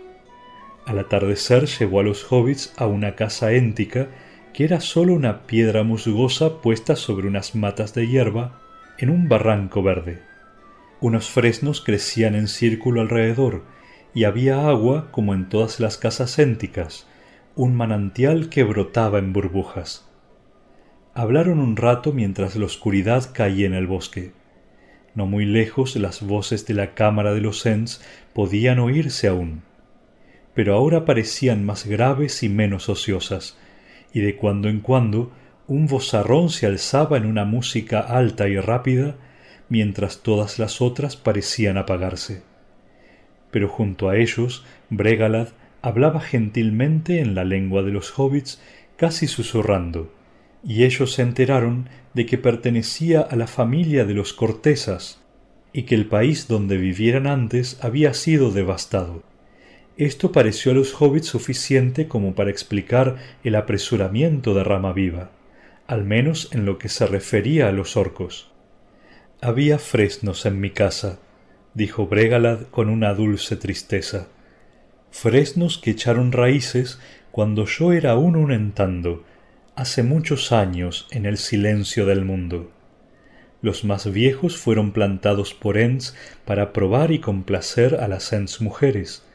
[SPEAKER 2] Al atardecer llevó a los hobbits a una casa éntica que era sólo una piedra musgosa puesta sobre unas matas de hierba en un barranco verde. Unos fresnos crecían en círculo alrededor y había agua como en todas las casas énticas, un manantial que brotaba en burbujas. Hablaron un rato mientras la oscuridad caía en el bosque. No muy lejos las voces de la cámara de los Ents podían oírse aún pero ahora parecían más graves y menos ociosas, y de cuando en cuando un vozarrón se alzaba en una música alta y rápida, mientras todas las otras parecían apagarse. Pero junto a ellos, Bregalad hablaba gentilmente en la lengua de los hobbits, casi susurrando, y ellos se enteraron de que pertenecía a la familia de los cortesas, y que el país donde vivieran antes había sido devastado. Esto pareció a los hobbits suficiente como para explicar el apresuramiento de Rama Viva, al menos en lo que se refería a los orcos. Había fresnos en mi casa, dijo Bregalad con una dulce tristeza. Fresnos que echaron raíces cuando yo era aún un entando, hace muchos años en el silencio del mundo. Los más viejos fueron plantados por Ents para probar y complacer a las Ents mujeres,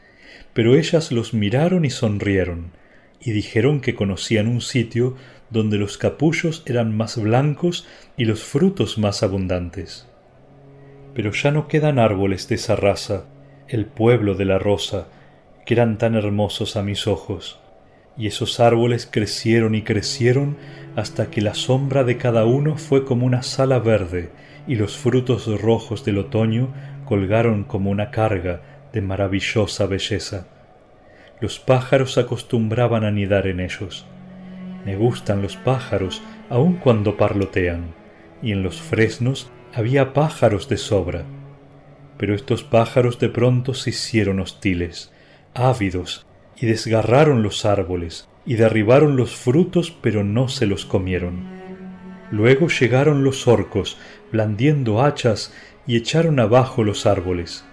[SPEAKER 2] pero ellas los miraron y sonrieron, y dijeron que conocían un sitio donde los capullos eran más blancos y los frutos más abundantes. pero ya no quedan árboles de esa raza, el pueblo de la rosa, que eran tan hermosos a mis ojos. Y esos árboles crecieron y crecieron hasta que la sombra de cada uno fue como una sala verde, y los frutos rojos del otoño colgaron como una carga de maravillosa belleza. Los pájaros acostumbraban a anidar en ellos. Me gustan los pájaros aun cuando parlotean, y en los fresnos había pájaros de sobra. Pero estos pájaros de pronto se hicieron hostiles, ávidos, y desgarraron los árboles, y derribaron los frutos, pero no se los comieron. Luego llegaron los orcos, blandiendo hachas, y echaron abajo los árboles.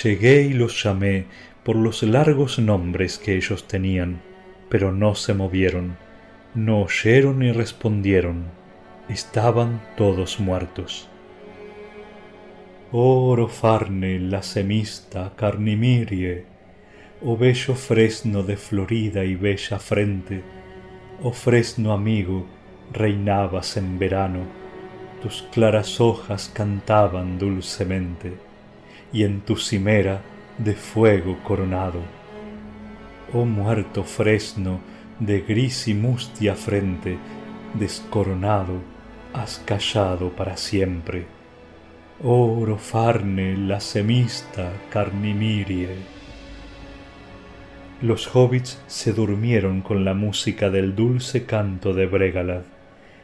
[SPEAKER 2] Llegué y los llamé por los largos nombres que ellos tenían, pero no se movieron, no oyeron ni respondieron, estaban todos muertos. Oro farne, la semista, carnimirie, oh bello fresno de florida y bella frente, oh fresno amigo, reinabas en verano, tus claras hojas cantaban dulcemente, y en tu cimera de fuego coronado. Oh muerto fresno de gris y mustia frente, descoronado, has callado para siempre. Oro farne, la semista, carnimirie los hobbits se durmieron con la música del dulce canto de Bregalad,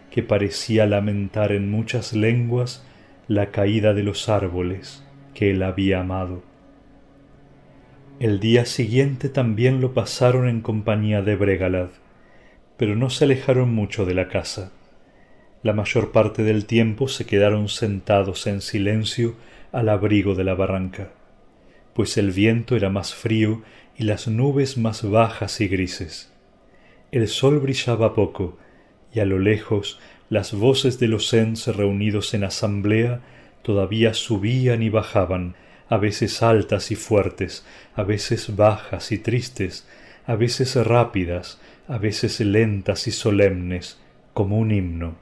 [SPEAKER 2] que parecía lamentar en muchas lenguas la caída de los árboles que él había amado. El día siguiente también lo pasaron en compañía de Bregalad, pero no se alejaron mucho de la casa. La mayor parte del tiempo se quedaron sentados en silencio al abrigo de la barranca, pues el viento era más frío y las nubes más bajas y grises. El sol brillaba poco, y a lo lejos las voces de los Ents reunidos en asamblea todavía subían y bajaban, a veces altas y fuertes, a veces bajas y tristes, a veces rápidas, a veces lentas y solemnes, como un himno.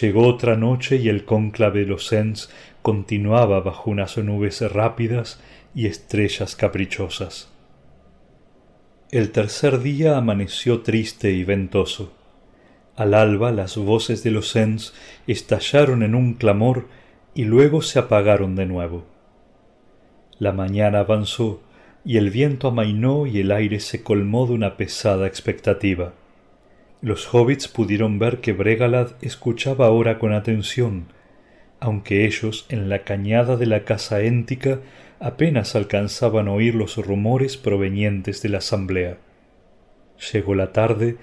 [SPEAKER 2] Llegó otra noche y el cónclave de los Ents continuaba bajo unas nubes rápidas y estrellas caprichosas. El tercer día amaneció triste y ventoso. Al alba las voces de los Ents estallaron en un clamor y luego se apagaron de nuevo. La mañana avanzó y el viento amainó y el aire se colmó de una pesada expectativa. Los hobbits pudieron ver que Bregalad escuchaba ahora con atención, aunque ellos en la cañada de la casa éntica apenas alcanzaban a oír los rumores provenientes de la asamblea. Llegó la tarde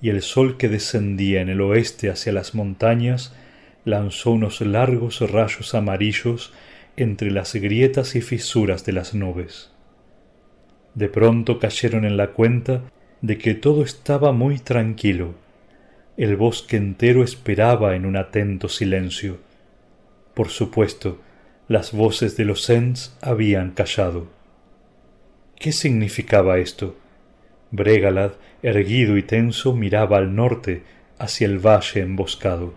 [SPEAKER 2] y el sol que descendía en el oeste hacia las montañas lanzó unos largos rayos amarillos entre las grietas y fisuras de las nubes. De pronto cayeron en la cuenta de que todo estaba muy tranquilo. El bosque entero esperaba en un atento silencio. Por supuesto, las voces de los Ents habían callado. ¿Qué significaba esto? Bregalad, erguido y tenso, miraba al norte, hacia el valle emboscado.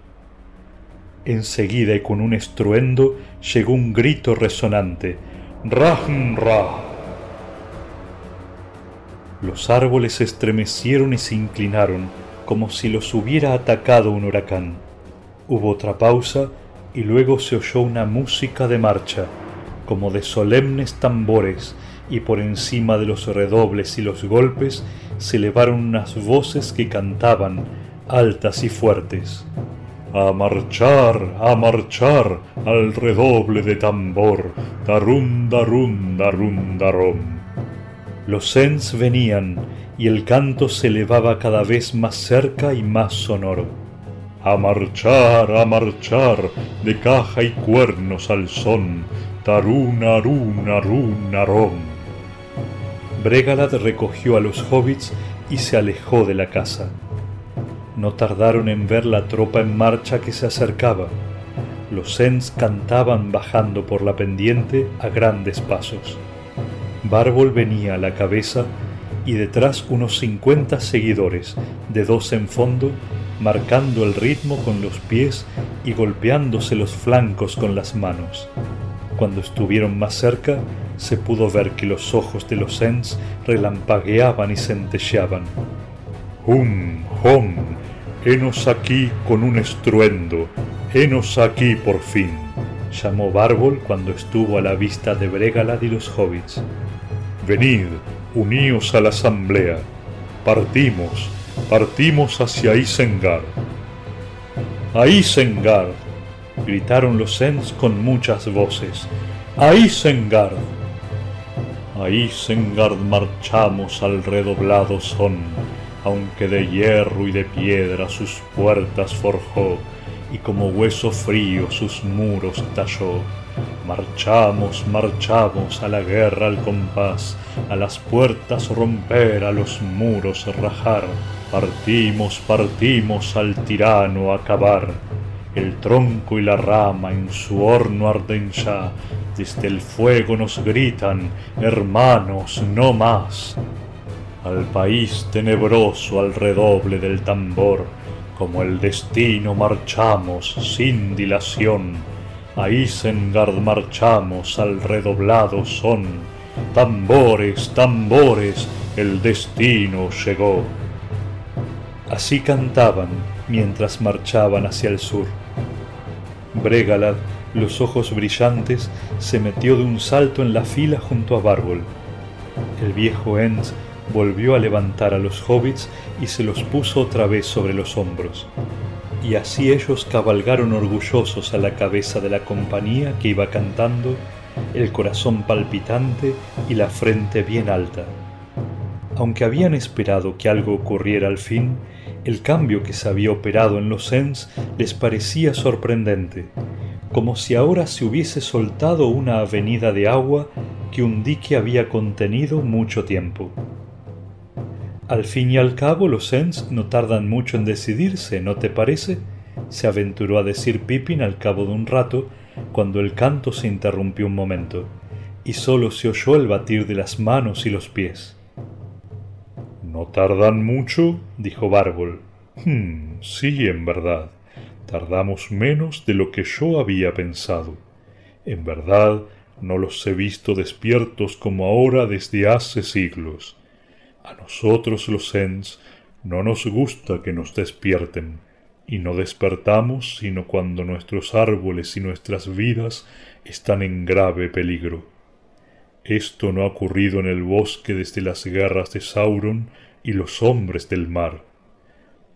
[SPEAKER 2] Enseguida y con un estruendo llegó un grito resonante. ¡Rahn Ra! Los árboles se estremecieron y se inclinaron, como si los hubiera atacado un huracán. Hubo otra pausa y luego se oyó una música de marcha, como de solemnes tambores, y por encima de los redobles y los golpes se elevaron unas voces que cantaban, altas y fuertes. A marchar, a marchar, al redoble de tambor, darum, darum, darum, darum. Los Ents venían, y el canto se elevaba cada vez más cerca y más sonoro a marchar, a marchar, de caja y cuernos al son, tarun, arun, arun, arón. Bregalad recogió a los hobbits y se alejó de la casa. No tardaron en ver la tropa en marcha que se acercaba. Los Ents cantaban bajando por la pendiente a grandes pasos. Bárbol venía a la cabeza y detrás unos cincuenta seguidores, de dos en fondo,
[SPEAKER 12] marcando el ritmo con los pies y golpeándose los flancos con las manos. Cuando estuvieron más cerca, se pudo ver que los ojos de los Ents relampagueaban y centelleaban.
[SPEAKER 2] ¡Hum, hum! Henos aquí con un estruendo, henos aquí por fin,
[SPEAKER 12] llamó Bárbol cuando estuvo a la vista de Bregalad y los hobbits.
[SPEAKER 2] Venid, uníos a la asamblea, partimos, partimos hacia Isengard.
[SPEAKER 12] ¡A Isengard! gritaron los Ents con muchas voces. ¡A Isengard!
[SPEAKER 2] A Isengard marchamos al redoblado son, aunque de hierro y de piedra sus puertas forjó, y como hueso frío sus muros talló. Marchamos, marchamos a la guerra al compás, a las puertas romper, a los muros rajar. Partimos, partimos al tirano acabar. El tronco y la rama en su horno arden ya, desde el fuego nos gritan, hermanos, no más. Al país tenebroso al redoble del tambor, como el destino marchamos sin dilación. A Isengard marchamos al redoblado son. Tambores, tambores, el destino llegó.
[SPEAKER 12] Así cantaban mientras marchaban hacia el sur. Bregalad, los ojos brillantes, se metió de un salto en la fila junto a Bárbol. El viejo Ents volvió a levantar a los hobbits y se los puso otra vez sobre los hombros. Y así ellos cabalgaron orgullosos a la cabeza de la compañía que iba cantando, el corazón palpitante y la frente bien alta. Aunque habían esperado que algo ocurriera al fin, el cambio que se había operado en los Ents les parecía sorprendente, como si ahora se hubiese soltado una avenida de agua que un dique había contenido mucho tiempo. Al fin y al cabo los Ents no tardan mucho en decidirse, ¿no te parece? se aventuró a decir Pippin al cabo de un rato, cuando el canto se interrumpió un momento, y sólo se oyó el batir de las manos y los pies.
[SPEAKER 2] ¿No tardan mucho? dijo Bárbol. Hmm, sí, en verdad. Tardamos menos de lo que yo había pensado. En verdad, no los he visto despiertos como ahora desde hace siglos. A nosotros los Ents no nos gusta que nos despierten, y no despertamos sino cuando nuestros árboles y nuestras vidas están en grave peligro. Esto no ha ocurrido en el bosque desde las guerras de Sauron y los hombres del mar.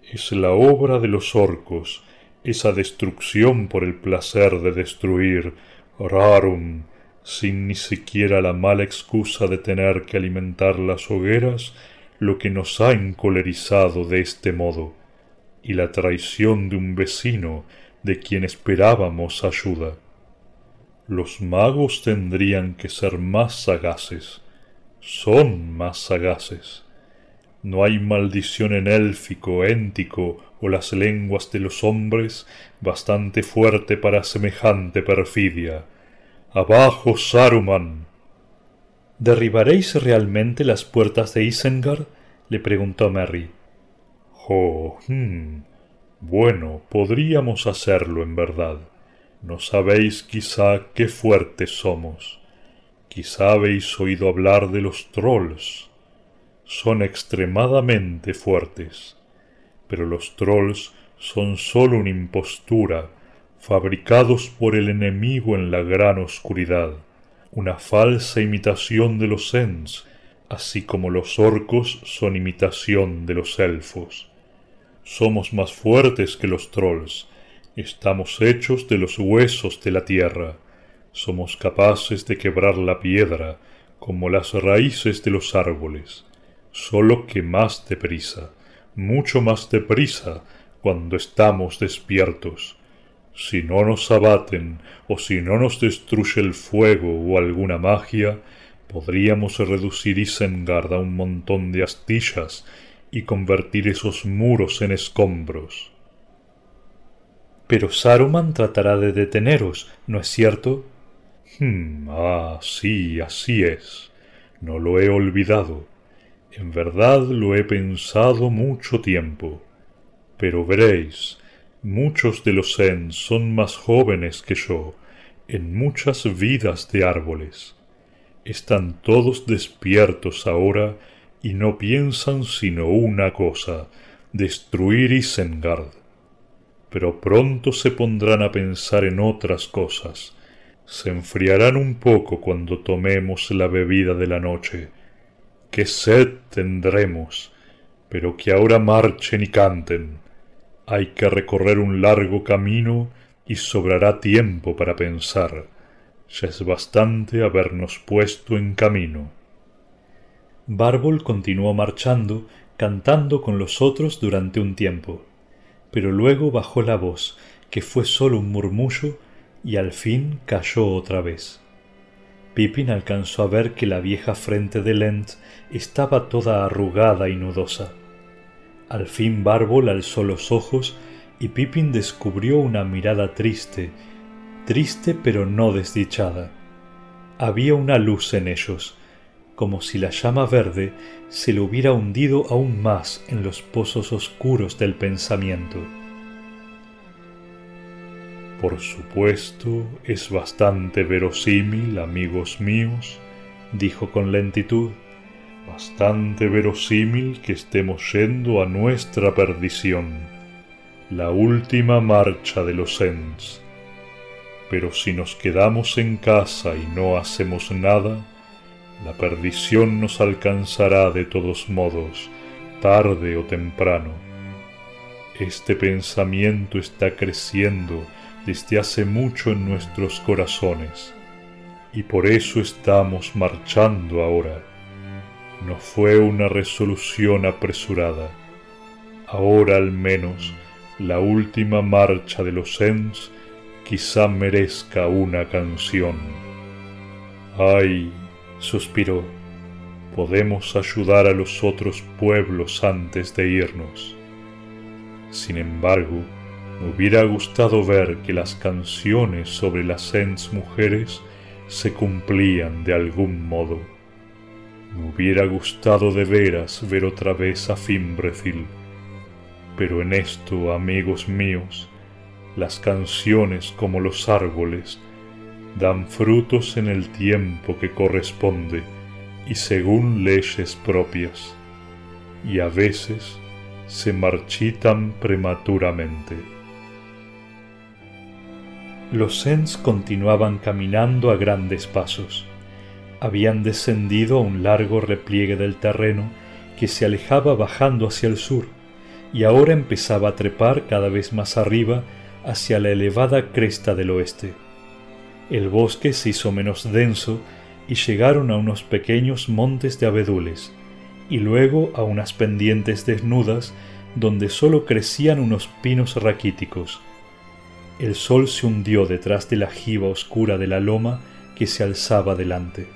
[SPEAKER 2] Es la obra de los orcos, esa destrucción por el placer de destruir, rarum, sin ni siquiera la mala excusa de tener que alimentar las hogueras, lo que nos ha encolerizado de este modo, y la traición de un vecino de quien esperábamos ayuda. Los magos tendrían que ser más sagaces. Son más sagaces. No hay maldición en élfico, éntico o las lenguas de los hombres bastante fuerte para semejante perfidia. Abajo, Saruman.
[SPEAKER 12] ¿Derribaréis realmente las puertas de Isengard? le preguntó Merry.
[SPEAKER 2] Oh, hmm. Bueno, podríamos hacerlo en verdad. No sabéis quizá qué fuertes somos. Quizá habéis oído hablar de los trolls son extremadamente fuertes, pero los trolls son sólo una impostura, fabricados por el enemigo en la gran oscuridad, una falsa imitación de los Ents, así como los orcos son imitación de los elfos. Somos más fuertes que los trolls, estamos hechos de los huesos de la tierra, somos capaces de quebrar la piedra, como las raíces de los árboles solo que más deprisa, mucho más deprisa cuando estamos despiertos. Si no nos abaten o si no nos destruye el fuego o alguna magia, podríamos reducir Isengard a un montón de astillas y convertir esos muros en escombros.
[SPEAKER 12] Pero Saruman tratará de deteneros, ¿no es cierto?
[SPEAKER 2] Hmm, ah, sí, así es. No lo he olvidado. En verdad lo he pensado mucho tiempo.
[SPEAKER 3] Pero veréis, muchos de los Ents son más jóvenes que yo en muchas vidas de árboles. Están todos despiertos ahora y no piensan sino una cosa, destruir Isengard. Pero pronto se pondrán a pensar en otras cosas. Se enfriarán un poco cuando tomemos la bebida de la noche. Qué sed tendremos, pero que ahora marchen y canten. Hay que recorrer un largo camino y sobrará tiempo para pensar. Ya es bastante habernos puesto en camino.
[SPEAKER 2] Bárbol continuó marchando, cantando con los otros durante un tiempo, pero luego bajó la voz, que fue solo un murmullo, y al fin cayó otra vez. Pippin alcanzó a ver que la vieja frente de Lent estaba toda arrugada y nudosa. Al fin Bárbol alzó los ojos y Pippin descubrió una mirada triste, triste pero no desdichada. Había una luz en ellos, como si la llama verde se le hubiera hundido aún más en los pozos oscuros del pensamiento.
[SPEAKER 3] Por supuesto, es bastante verosímil, amigos míos, dijo con lentitud, bastante verosímil que estemos yendo a nuestra perdición la última marcha de los Ents. Pero si nos quedamos en casa y no hacemos nada, la perdición nos alcanzará de todos modos, tarde o temprano. Este pensamiento está creciendo desde hace mucho en nuestros corazones, y por eso estamos marchando ahora. No fue una resolución apresurada. Ahora al menos la última marcha de los Ents quizá merezca una canción. Ay, suspiró, podemos ayudar a los otros pueblos antes de irnos. Sin embargo, me hubiera gustado ver que las canciones sobre las Ents mujeres se cumplían de algún modo. Me hubiera gustado de veras ver otra vez a Fimbrecil pero en esto, amigos míos, las canciones como los árboles dan frutos en el tiempo que corresponde y según leyes propias, y a veces se marchitan prematuramente.
[SPEAKER 2] Los Sens continuaban caminando a grandes pasos. Habían descendido a un largo repliegue del terreno que se alejaba bajando hacia el sur y ahora empezaba a trepar cada vez más arriba hacia la elevada cresta del oeste. El bosque se hizo menos denso y llegaron a unos pequeños montes de abedules, y luego a unas pendientes desnudas donde sólo crecían unos pinos raquíticos. El sol se hundió detrás de la jiba oscura de la loma que se alzaba delante.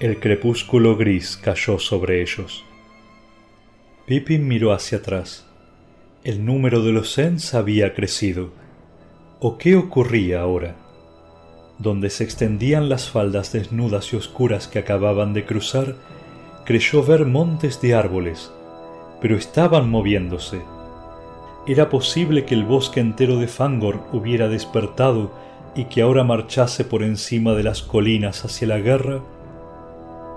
[SPEAKER 2] El crepúsculo gris cayó sobre ellos. Pippin miró hacia atrás. El número de los Sens había crecido. ¿O qué ocurría ahora? Donde se extendían las faldas desnudas y oscuras que acababan de cruzar, creyó ver montes de árboles, pero estaban moviéndose. ¿Era posible que el bosque entero de Fangor hubiera despertado y que ahora marchase por encima de las colinas hacia la guerra?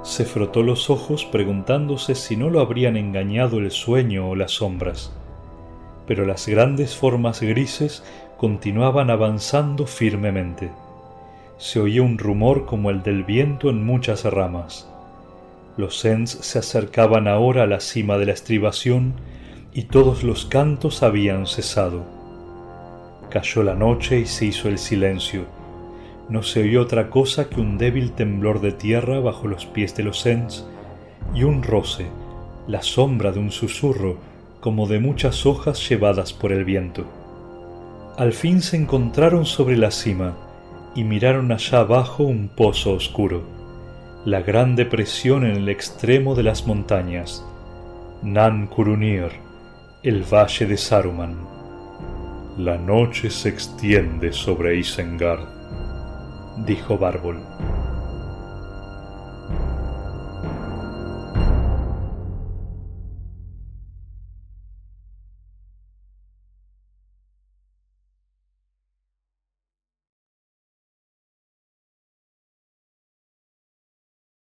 [SPEAKER 2] Se frotó los ojos preguntándose si no lo habrían engañado el sueño o las sombras pero las grandes formas grises continuaban avanzando firmemente. Se oía un rumor como el del viento en muchas ramas. Los Sens se acercaban ahora a la cima de la estribación y todos los cantos habían cesado. Cayó la noche y se hizo el silencio. No se oyó otra cosa que un débil temblor de tierra bajo los pies de los Sens y un roce, la sombra de un susurro como de muchas hojas llevadas por el viento. Al fin se encontraron sobre la cima y miraron allá abajo un pozo oscuro, la gran depresión en el extremo de las montañas, Nan Kurunir, el valle de Saruman.
[SPEAKER 3] La noche se extiende sobre Isengard,
[SPEAKER 2] dijo Bárbol.